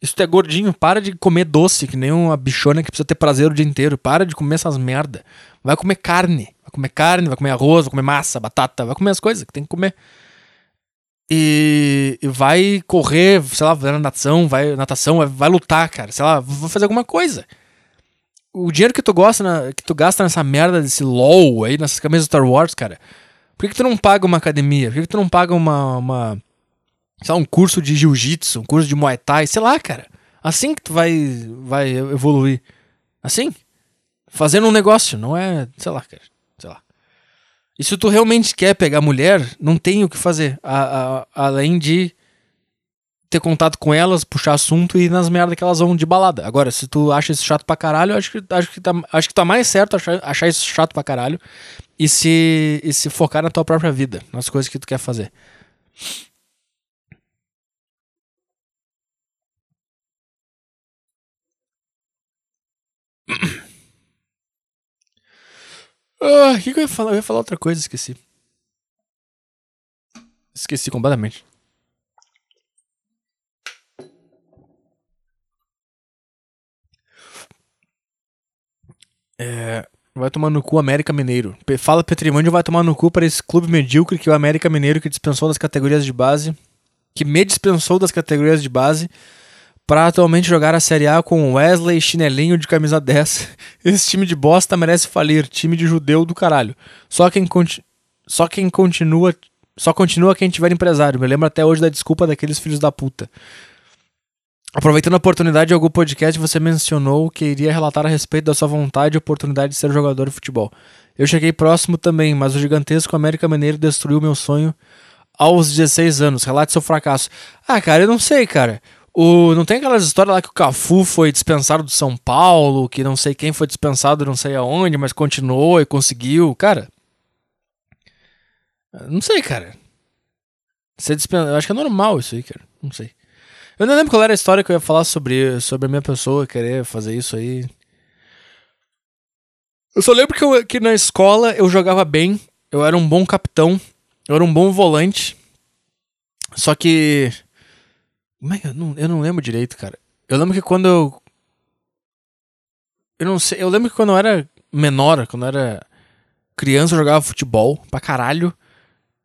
A: Isso é gordinho, para de comer doce, que nem uma bichona que precisa ter prazer o dia inteiro. Para de comer essas merda. Vai comer carne. Vai comer carne, vai comer arroz, vai comer massa, batata, vai comer as coisas que tem que comer. E, e vai correr, sei lá, vai na natação, vai natação, vai, vai lutar, cara. Sei lá, vai fazer alguma coisa o dinheiro que tu gosta na, que tu gasta nessa merda desse LOL aí, nessas camisas Star Wars, cara. Por que, que tu não paga uma academia? Por que, que tu não paga uma, uma sei lá, um curso de jiu-jitsu, um curso de Muay Thai, sei lá, cara. Assim que tu vai vai evoluir. Assim? Fazendo um negócio, não é, sei lá, cara, sei lá. E se tu realmente quer pegar mulher, não tem o que fazer, a, a, além de ter contato com elas, puxar assunto e ir nas merdas que elas vão de balada. Agora, se tu acha isso chato pra caralho, acho que, acho que, tá, acho que tá mais certo achar, achar isso chato pra caralho e se, e se focar na tua própria vida, nas coisas que tu quer fazer. Ah, o que, que eu ia falar? Eu ia falar outra coisa, esqueci. Esqueci completamente. É, vai tomar no cu América Mineiro. Fala Petrimândio vai tomar no cu para esse clube medíocre que é o América Mineiro que dispensou das categorias de base. Que me dispensou das categorias de base para atualmente jogar a Série A com Wesley Chinelinho de camisa 10. Esse time de bosta merece falir, time de judeu do caralho. Só quem, só quem continua. Só continua quem tiver empresário. Me lembro até hoje da desculpa daqueles filhos da puta. Aproveitando a oportunidade de algum podcast, você mencionou que iria relatar a respeito da sua vontade e oportunidade de ser jogador de futebol. Eu cheguei próximo também, mas o gigantesco América Mineiro destruiu meu sonho aos 16 anos. Relate seu fracasso. Ah, cara, eu não sei, cara. O, não tem aquelas histórias lá que o Cafu foi dispensado do São Paulo, que não sei quem foi dispensado não sei aonde, mas continuou e conseguiu. Cara, não sei, cara. Ser dispensado, eu acho que é normal isso aí, cara. Não sei. Eu não lembro qual era a história que eu ia falar sobre, sobre a minha pessoa querer fazer isso aí. Eu só lembro que, eu, que na escola eu jogava bem, eu era um bom capitão, eu era um bom volante. Só que. É eu não, eu não lembro direito, cara. Eu lembro que quando eu. Eu não sei. Eu lembro que quando eu era menor, quando eu era criança, eu jogava futebol pra caralho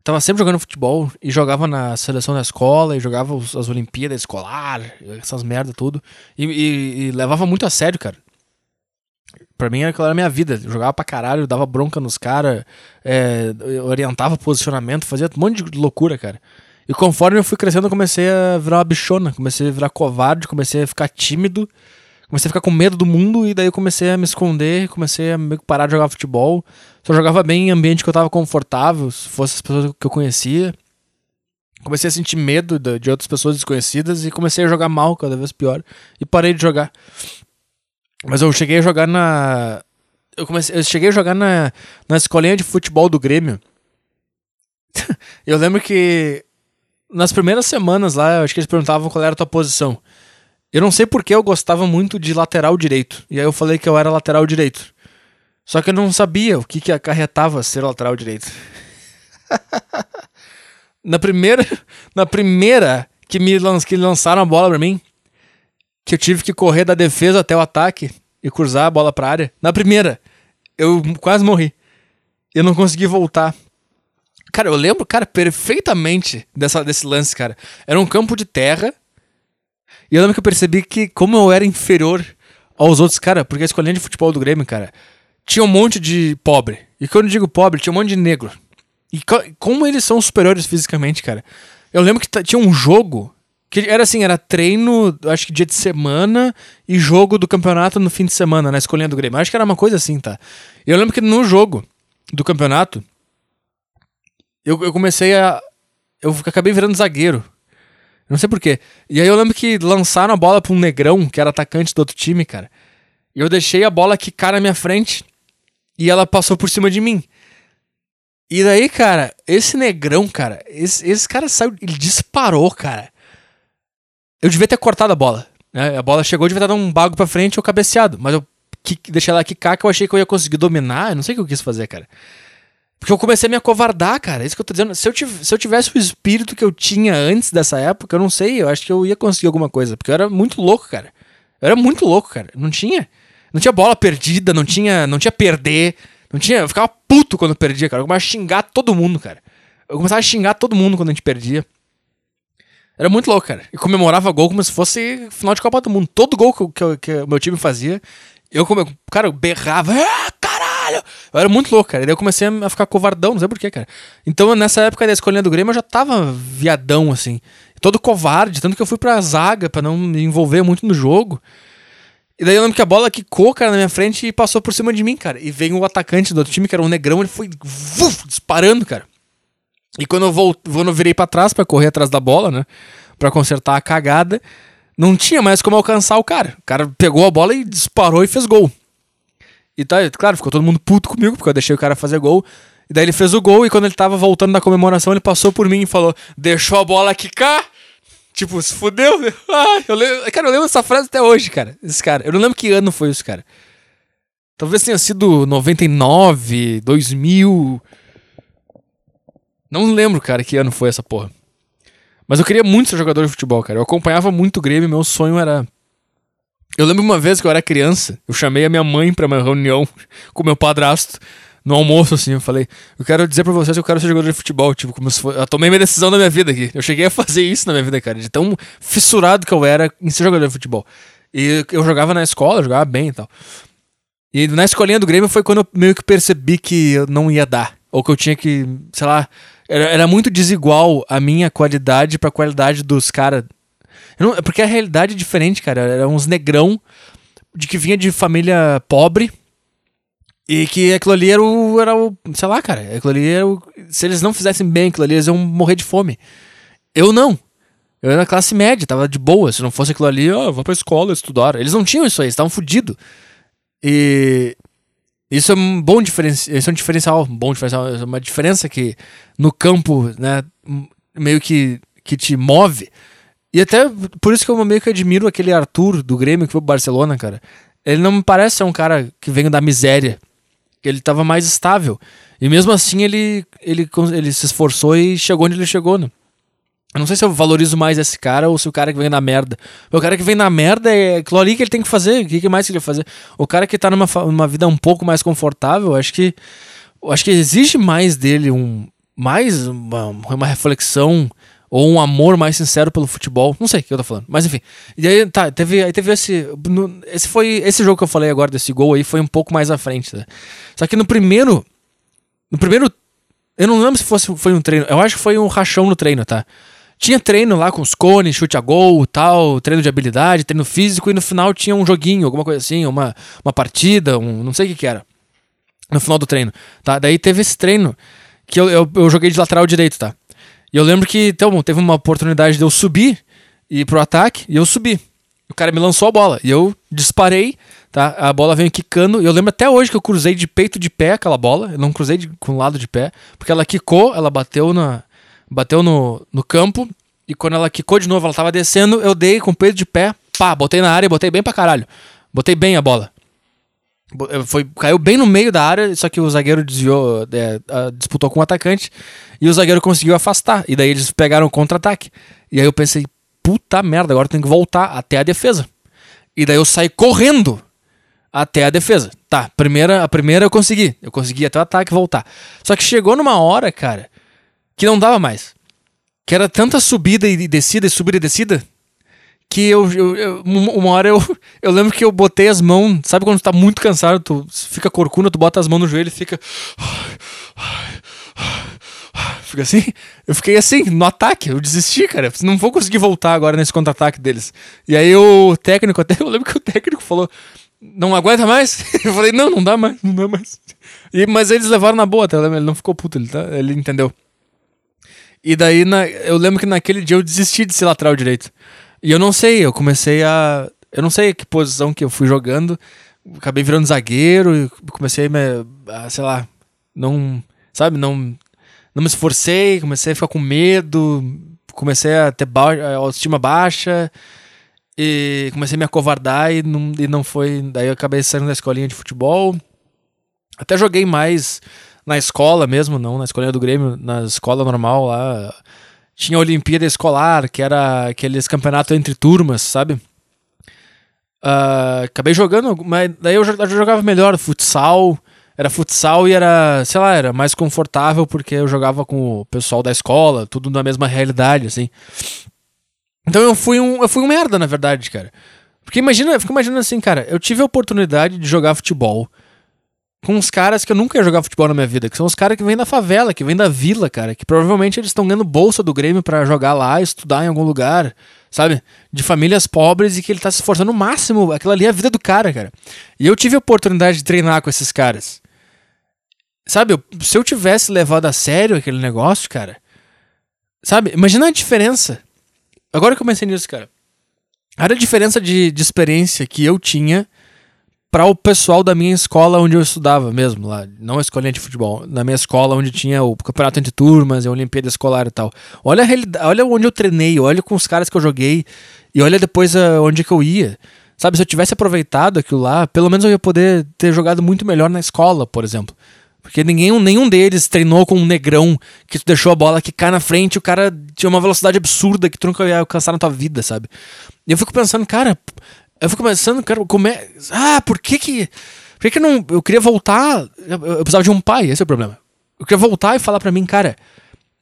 A: tava sempre jogando futebol e jogava na seleção da escola e jogava as Olimpíadas escolar, essas merda tudo. E, e, e, levava muito a sério, cara. Pra mim aquela era a minha vida. Eu jogava pra caralho, dava bronca nos caras, é, orientava posicionamento, fazia um monte de loucura, cara. E conforme eu fui crescendo, eu comecei a virar uma bichona, comecei a virar covarde, comecei a ficar tímido, comecei a ficar com medo do mundo e daí eu comecei a me esconder, comecei a meio que parar de jogar futebol. Só jogava bem em ambiente que eu tava confortável, se fosse as pessoas que eu conhecia. Comecei a sentir medo de outras pessoas desconhecidas e comecei a jogar mal, cada vez pior, e parei de jogar. Mas eu cheguei a jogar na. Eu, comecei, eu cheguei a jogar na, na escolinha de futebol do Grêmio. eu lembro que nas primeiras semanas lá, acho que eles perguntavam qual era a tua posição. Eu não sei porque eu gostava muito de lateral direito. E aí eu falei que eu era lateral direito. Só que eu não sabia o que, que acarretava ser lateral direito. na primeira, na primeira que me que lançaram a bola para mim, que eu tive que correr da defesa até o ataque e cruzar a bola pra área. Na primeira, eu quase morri. Eu não consegui voltar. Cara, eu lembro, cara, perfeitamente dessa, desse lance, cara. Era um campo de terra. E eu lembro que eu percebi que, como eu era inferior aos outros, cara, porque a escolinha de futebol do Grêmio, cara, tinha um monte de pobre. E quando eu digo pobre, tinha um monte de negro. E co como eles são superiores fisicamente, cara. Eu lembro que tinha um jogo que era assim, era treino, acho que dia de semana e jogo do campeonato no fim de semana, na escolinha do Grêmio. Acho que era uma coisa assim, tá? Eu lembro que no jogo do campeonato, eu, eu comecei a. Eu acabei virando zagueiro. Não sei porquê. E aí eu lembro que lançaram a bola pra um negrão, que era atacante do outro time, cara. E eu deixei a bola quicar na minha frente. E ela passou por cima de mim. E daí, cara, esse negrão, cara, esse, esse cara saiu. Ele disparou, cara. Eu devia ter cortado a bola. Né? A bola chegou, devia ter dado um bago pra frente ou cabeceado. Mas eu que, deixei ela quicar que eu achei que eu ia conseguir dominar. Eu não sei o que eu quis fazer, cara. Porque eu comecei a me acovardar, cara. É isso que eu tô dizendo. Se eu, tivesse, se eu tivesse o espírito que eu tinha antes dessa época, eu não sei. Eu acho que eu ia conseguir alguma coisa. Porque eu era muito louco, cara. Eu era muito louco, cara. Não tinha. Não tinha bola perdida, não tinha, não tinha perder. Não tinha. Eu ficava puto quando eu perdia, cara. Eu começava a xingar todo mundo, cara. Eu começava a xingar todo mundo quando a gente perdia. Era muito louco, cara. E comemorava gol como se fosse final de Copa do Mundo. Todo gol que, o meu time fazia, eu, cara, eu berrava. Ah, caralho! Eu era muito louco, cara. E daí eu comecei a ficar covardão, não sei porquê, cara. Então, nessa época da escolinha do Grêmio, eu já tava viadão, assim. Todo covarde, tanto que eu fui pra zaga pra não me envolver muito no jogo. E daí eu lembro que a bola quicou, cara, na minha frente e passou por cima de mim, cara. E veio o atacante do outro time, que era um negrão, ele foi vuf, disparando, cara. E quando eu, vou, quando eu virei pra trás para correr atrás da bola, né? Pra consertar a cagada, não tinha mais como alcançar o cara. O cara pegou a bola e disparou e fez gol. E tá, claro, ficou todo mundo puto comigo, porque eu deixei o cara fazer gol. E daí ele fez o gol e quando ele tava voltando da comemoração, ele passou por mim e falou: Deixou a bola quicar? Tipo, se fudeu? Ah, eu lembro, cara, eu lembro dessa frase até hoje, cara. Esse cara. Eu não lembro que ano foi isso, cara. Talvez tenha sido 99, 2000. Não lembro, cara, que ano foi essa porra. Mas eu queria muito ser jogador de futebol, cara. Eu acompanhava muito o Grêmio, meu sonho era. Eu lembro uma vez que eu era criança, eu chamei a minha mãe pra uma reunião com meu padrasto no almoço, assim, eu falei, eu quero dizer pra vocês que eu quero ser jogador de futebol, tipo, como se fosse... Eu tomei minha decisão da minha vida aqui. Eu cheguei a fazer isso na minha vida, cara, de tão fissurado que eu era em ser jogador de futebol. E eu jogava na escola, eu jogava bem e tal. E na escolinha do Grêmio foi quando eu meio que percebi que eu não ia dar. Ou que eu tinha que, sei lá, era, era muito desigual a minha qualidade pra qualidade dos caras. Porque a realidade é diferente, cara. Era uns negrão de que vinha de família pobre. E que aquilo ali era o, era o. Sei lá, cara. Aquilo ali era o, Se eles não fizessem bem aquilo ali, eles iam morrer de fome. Eu não. Eu era classe média, tava de boa. Se não fosse aquilo ali, ó, oh, vou pra escola estudar. Eles não tinham isso aí, estavam fodidos. E isso é um bom diferencial, isso é um diferencial, um bom diferencial, é uma diferença que no campo, né, meio que, que te move. E até por isso que eu meio que admiro aquele Arthur do Grêmio que foi pro Barcelona, cara. Ele não me parece ser um cara que vem da miséria. Ele tava mais estável. E mesmo assim ele, ele, ele se esforçou e chegou onde ele chegou, né? Eu não sei se eu valorizo mais esse cara ou se o cara que vem na merda. O cara que vem na merda é aquilo ali que ele tem que fazer. O que mais que ele vai fazer? O cara que tá numa, numa vida um pouco mais confortável, acho que. Acho que exige mais dele um. Mais uma, uma reflexão ou um amor mais sincero pelo futebol. Não sei o que eu tô falando. Mas enfim. E aí, tá, teve, aí teve esse. No, esse foi. Esse jogo que eu falei agora desse gol aí foi um pouco mais à frente, né? Só que no primeiro. No primeiro. Eu não lembro se fosse, foi um treino. Eu acho que foi um rachão no treino, tá? tinha treino lá com os cones, chute a gol, tal, treino de habilidade, treino físico, e no final tinha um joguinho, alguma coisa assim, uma, uma partida, um, não sei o que que era. No final do treino, tá? Daí teve esse treino que eu, eu, eu joguei de lateral direito, tá? E eu lembro que então, teve uma oportunidade de eu subir e ir pro ataque, e eu subi. O cara me lançou a bola, e eu disparei, tá? A bola veio quicando, e eu lembro até hoje que eu cruzei de peito de pé aquela bola, eu não cruzei de, com o lado de pé, porque ela quicou, ela bateu na bateu no, no campo, e quando ela quicou de novo, ela tava descendo, eu dei com o peito de pé, pá, botei na área e botei bem pra caralho. Botei bem a bola. Foi, caiu bem no meio da área, só que o zagueiro desviou, é, disputou com o atacante e o zagueiro conseguiu afastar. E daí eles pegaram o contra-ataque. E aí eu pensei, puta merda, agora eu tenho que voltar até a defesa. E daí eu saí correndo até a defesa. Tá, primeira, a primeira eu consegui. Eu consegui até o ataque voltar. Só que chegou numa hora, cara, que não dava mais. Que era tanta subida e descida, e subida e descida, que eu, eu, eu, uma hora eu, eu lembro que eu botei as mãos, sabe quando tu tá muito cansado, tu fica corcunda, tu bota as mãos no joelho e fica fica assim, eu fiquei assim, no ataque, eu desisti, cara, não vou conseguir voltar agora nesse contra-ataque deles. E aí o técnico, até eu lembro que o técnico falou, não aguenta mais? Eu falei, não, não dá mais, não dá mais. E, mas eles levaram na boa, tá? ele não ficou puto, ele, tá? ele entendeu. E daí, na, eu lembro que naquele dia eu desisti de ser lateral direito. E eu não sei, eu comecei a. Eu não sei que posição que eu fui jogando. Acabei virando zagueiro e comecei a, me, a sei lá, não. Sabe, não. Não me esforcei, comecei a ficar com medo, comecei a ter ba autoestima baixa e comecei a me acovardar e não, e não foi. Daí eu acabei saindo da escolinha de futebol. Até joguei mais na escola mesmo, não na escolinha do Grêmio, na escola normal lá tinha a Olimpíada Escolar, que era aqueles campeonatos entre turmas, sabe? Uh, acabei jogando, mas daí eu jogava melhor futsal. Era futsal e era, sei lá, era mais confortável porque eu jogava com o pessoal da escola, tudo na mesma realidade, assim. Então eu fui um, eu fui um merda, na verdade, cara. Porque imagina, eu fico imaginando assim, cara, eu tive a oportunidade de jogar futebol com uns caras que eu nunca ia jogar futebol na minha vida, que são os caras que vêm da favela, que vêm da vila, cara, que provavelmente eles estão ganhando bolsa do Grêmio para jogar lá, estudar em algum lugar, sabe? De famílias pobres e que ele tá se esforçando o máximo, aquilo ali é a vida do cara, cara. E eu tive a oportunidade de treinar com esses caras. Sabe, eu, se eu tivesse levado a sério aquele negócio, cara, sabe? Imagina a diferença. Agora que eu comecei nisso, cara. Olha a diferença de, de experiência que eu tinha para o pessoal da minha escola onde eu estudava mesmo, lá, não a escolinha de futebol, na minha escola onde tinha o campeonato entre turmas, a Olimpíada escolar e tal. Olha a realidade, olha onde eu treinei, olha com os caras que eu joguei e olha depois a, onde que eu ia. Sabe, se eu tivesse aproveitado aquilo lá, pelo menos eu ia poder ter jogado muito melhor na escola, por exemplo. Porque ninguém, nenhum deles treinou com um negrão que tu deixou a bola que cai na frente o cara tinha uma velocidade absurda que tu nunca ia alcançar na tua vida, sabe? E eu fico pensando, cara, eu fico pensando, cara, como é. Ah, por que que. Por que que não. Eu queria voltar. Eu, eu precisava de um pai, esse é o problema. Eu queria voltar e falar para mim, cara.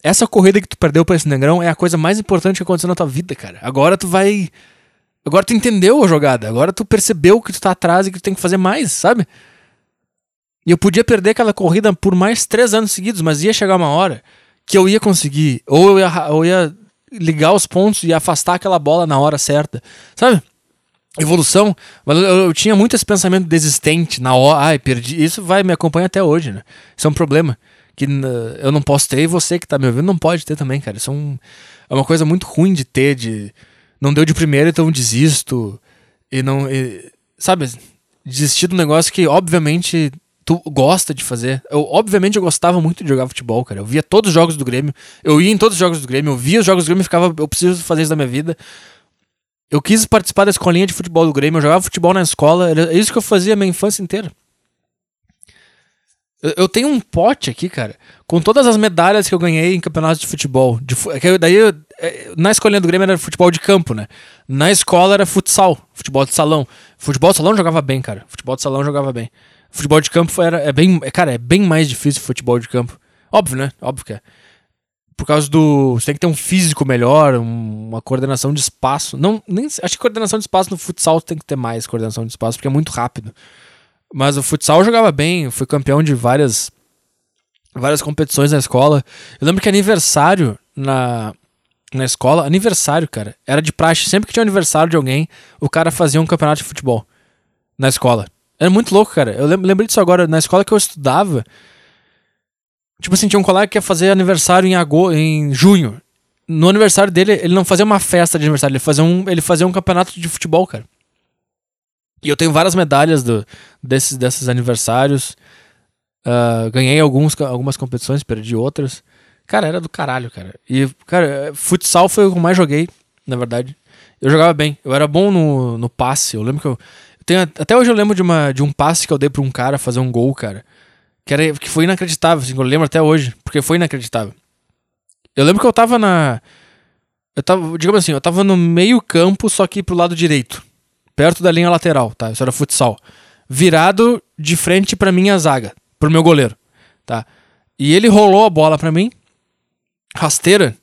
A: Essa corrida que tu perdeu pra esse negrão é a coisa mais importante que aconteceu na tua vida, cara. Agora tu vai. Agora tu entendeu a jogada. Agora tu percebeu que tu tá atrás e que tu tem que fazer mais, sabe? E eu podia perder aquela corrida por mais três anos seguidos, mas ia chegar uma hora que eu ia conseguir. Ou eu ia, eu ia ligar os pontos e afastar aquela bola na hora certa, sabe? Evolução, mas eu, eu, tinha muito esse pensamento desistente na hora, ai, perdi. Isso vai me acompanhar até hoje, né? Isso é um problema que uh, eu não posso ter e você que tá me ouvindo não pode ter também, cara. Isso é, um, é uma coisa muito ruim de ter, de não deu de primeiro, então desisto e não, e, sabe, desistir do negócio que obviamente tu gosta de fazer. Eu obviamente eu gostava muito de jogar futebol, cara. Eu via todos os jogos do Grêmio, eu ia em todos os jogos do Grêmio, eu via os jogos do Grêmio e ficava, eu preciso fazer isso da minha vida. Eu quis participar da escolinha de futebol do Grêmio, eu jogava futebol na escola, era isso que eu fazia a minha infância inteira. Eu, eu tenho um pote aqui, cara, com todas as medalhas que eu ganhei em campeonatos de futebol. De, é daí, é, na escolinha do Grêmio era futebol de campo, né? Na escola era futsal, futebol de salão. Futebol de salão eu jogava bem, cara. Futebol de salão eu jogava bem. Futebol de campo era, é bem, é, cara, é bem mais difícil futebol de campo. Óbvio, né? Óbvio que é por causa do. Você tem que ter um físico melhor, uma coordenação de espaço. Não, nem, acho que coordenação de espaço no futsal tem que ter mais coordenação de espaço, porque é muito rápido. Mas o futsal jogava bem, fui campeão de várias várias competições na escola. Eu lembro que aniversário na na escola, aniversário, cara. Era de praxe. Sempre que tinha aniversário de alguém, o cara fazia um campeonato de futebol na escola. Era muito louco, cara. Eu lembrei disso agora. Na escola que eu estudava, tipo assim, tinha um colega que ia fazer aniversário em, agosto, em junho. No aniversário dele, ele não fazia uma festa de aniversário, ele fazia um, ele fazia um campeonato de futebol, cara. E eu tenho várias medalhas do, desses, desses aniversários. Uh, ganhei alguns, algumas competições, perdi outras. Cara, era do caralho, cara. E, cara, futsal foi o que eu mais joguei, na verdade. Eu jogava bem. Eu era bom no, no passe. Eu lembro que eu. Tenho, até hoje eu lembro de, uma, de um passe que eu dei pra um cara fazer um gol, cara. Que, era, que foi inacreditável, assim, eu lembro até hoje. Porque foi inacreditável. Eu lembro que eu tava na. Eu tava, digamos assim, eu tava no meio campo, só que pro lado direito. Perto da linha lateral, tá? Isso era futsal. Virado de frente pra minha zaga, pro meu goleiro, tá? E ele rolou a bola pra mim, rasteira.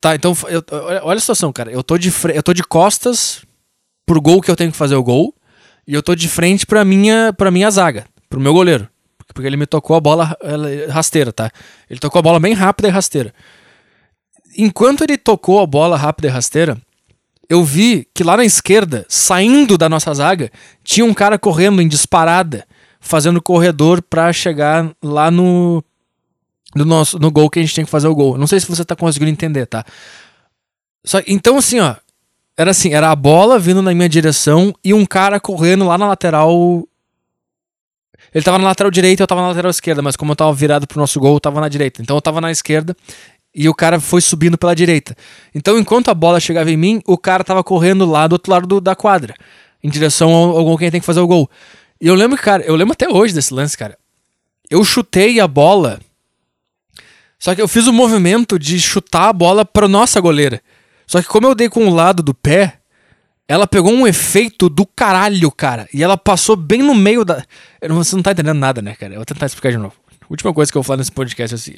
A: Tá, então, eu, olha a situação, cara. Eu tô, de, eu tô de costas pro gol que eu tenho que fazer o gol. E eu tô de frente pra minha, pra minha zaga, pro meu goleiro. Porque ele me tocou a bola rasteira, tá? Ele tocou a bola bem rápida e rasteira. Enquanto ele tocou a bola rápida e rasteira, eu vi que lá na esquerda, saindo da nossa zaga, tinha um cara correndo em disparada, fazendo corredor para chegar lá no no nosso no gol que a gente tem que fazer o gol. Não sei se você tá conseguindo entender, tá? Só, então assim, ó, era assim, era a bola vindo na minha direção e um cara correndo lá na lateral. Ele tava na lateral direita, eu tava na lateral esquerda, mas como eu tava virado pro nosso gol, eu tava na direita. Então eu tava na esquerda e o cara foi subindo pela direita. Então enquanto a bola chegava em mim, o cara tava correndo lá do outro lado do, da quadra, em direção ao, ao gol tem que fazer o gol. E eu lembro, cara, eu lembro até hoje desse lance, cara. Eu chutei a bola, só que eu fiz o movimento de chutar a bola pra nossa goleira. Só que como eu dei com o lado do pé, ela pegou um efeito do caralho, cara. E ela passou bem no meio da. Você não tá entendendo nada, né, cara? Eu vou tentar explicar de novo. Última coisa que eu vou falar nesse podcast é assim: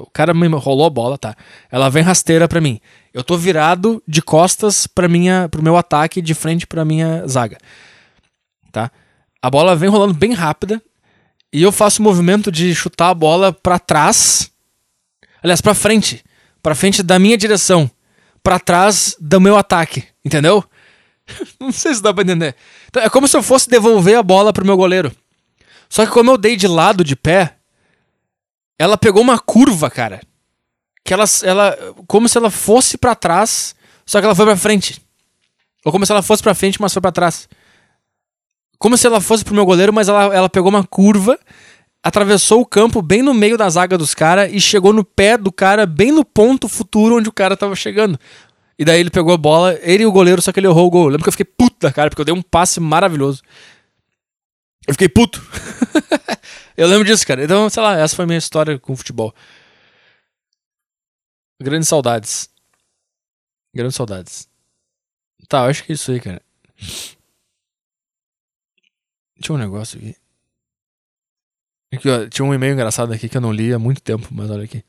A: o cara me rolou a bola, tá? Ela vem rasteira para mim. Eu tô virado de costas para minha, pro meu ataque, de frente pra minha zaga. Tá? A bola vem rolando bem rápida. E eu faço o movimento de chutar a bola para trás. Aliás, para frente. para frente da minha direção para trás do meu ataque, entendeu? Não sei se dá pra entender. Então, é como se eu fosse devolver a bola pro meu goleiro. Só que como eu dei de lado de pé, ela pegou uma curva, cara. Que ela, ela como se ela fosse para trás, só que ela foi para frente. Ou como se ela fosse para frente, mas foi para trás. Como se ela fosse pro meu goleiro, mas ela, ela pegou uma curva atravessou o campo bem no meio da zaga dos caras e chegou no pé do cara, bem no ponto futuro onde o cara tava chegando. E daí ele pegou a bola, ele e o goleiro, só que ele errou o gol. Eu lembro que eu fiquei puta, cara, porque eu dei um passe maravilhoso. Eu fiquei puto. eu lembro disso, cara. Então, sei lá, essa foi a minha história com o futebol. Grandes saudades. Grandes saudades. Tá, eu acho que é isso aí, cara. Tinha um negócio aqui. Aqui, ó, tinha um e-mail engraçado aqui que eu não li há muito tempo, mas olha aqui.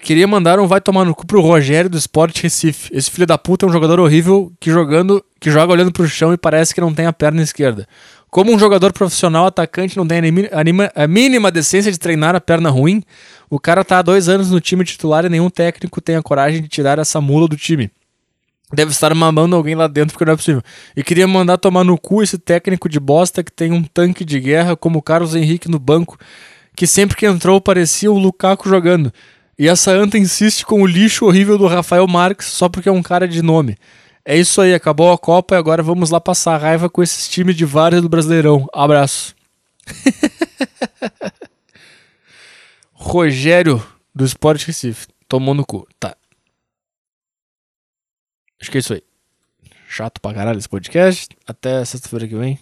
A: Queria mandar um vai tomar no cu pro Rogério do Sport Recife. Esse filho da puta é um jogador horrível que jogando, que joga olhando pro chão e parece que não tem a perna esquerda. Como um jogador profissional atacante não tem a, mínima decência de treinar a perna ruim, o cara tá há dois anos no time titular e nenhum técnico tem a coragem de tirar essa mula do time. Deve estar mamando alguém lá dentro porque não é possível. E queria mandar tomar no cu esse técnico de bosta que tem um tanque de guerra como o Carlos Henrique no banco, que sempre que entrou parecia o Lukaku jogando. E essa anta insiste com o lixo horrível do Rafael Marques só porque é um cara de nome. É isso aí, acabou a Copa e agora vamos lá passar raiva com esses times de vários do Brasileirão. Abraço. Rogério do Sport Recife. Tomou no cu. Tá. Acho que é isso aí. Chato pra caralho esse podcast. Até sexta-feira que vem.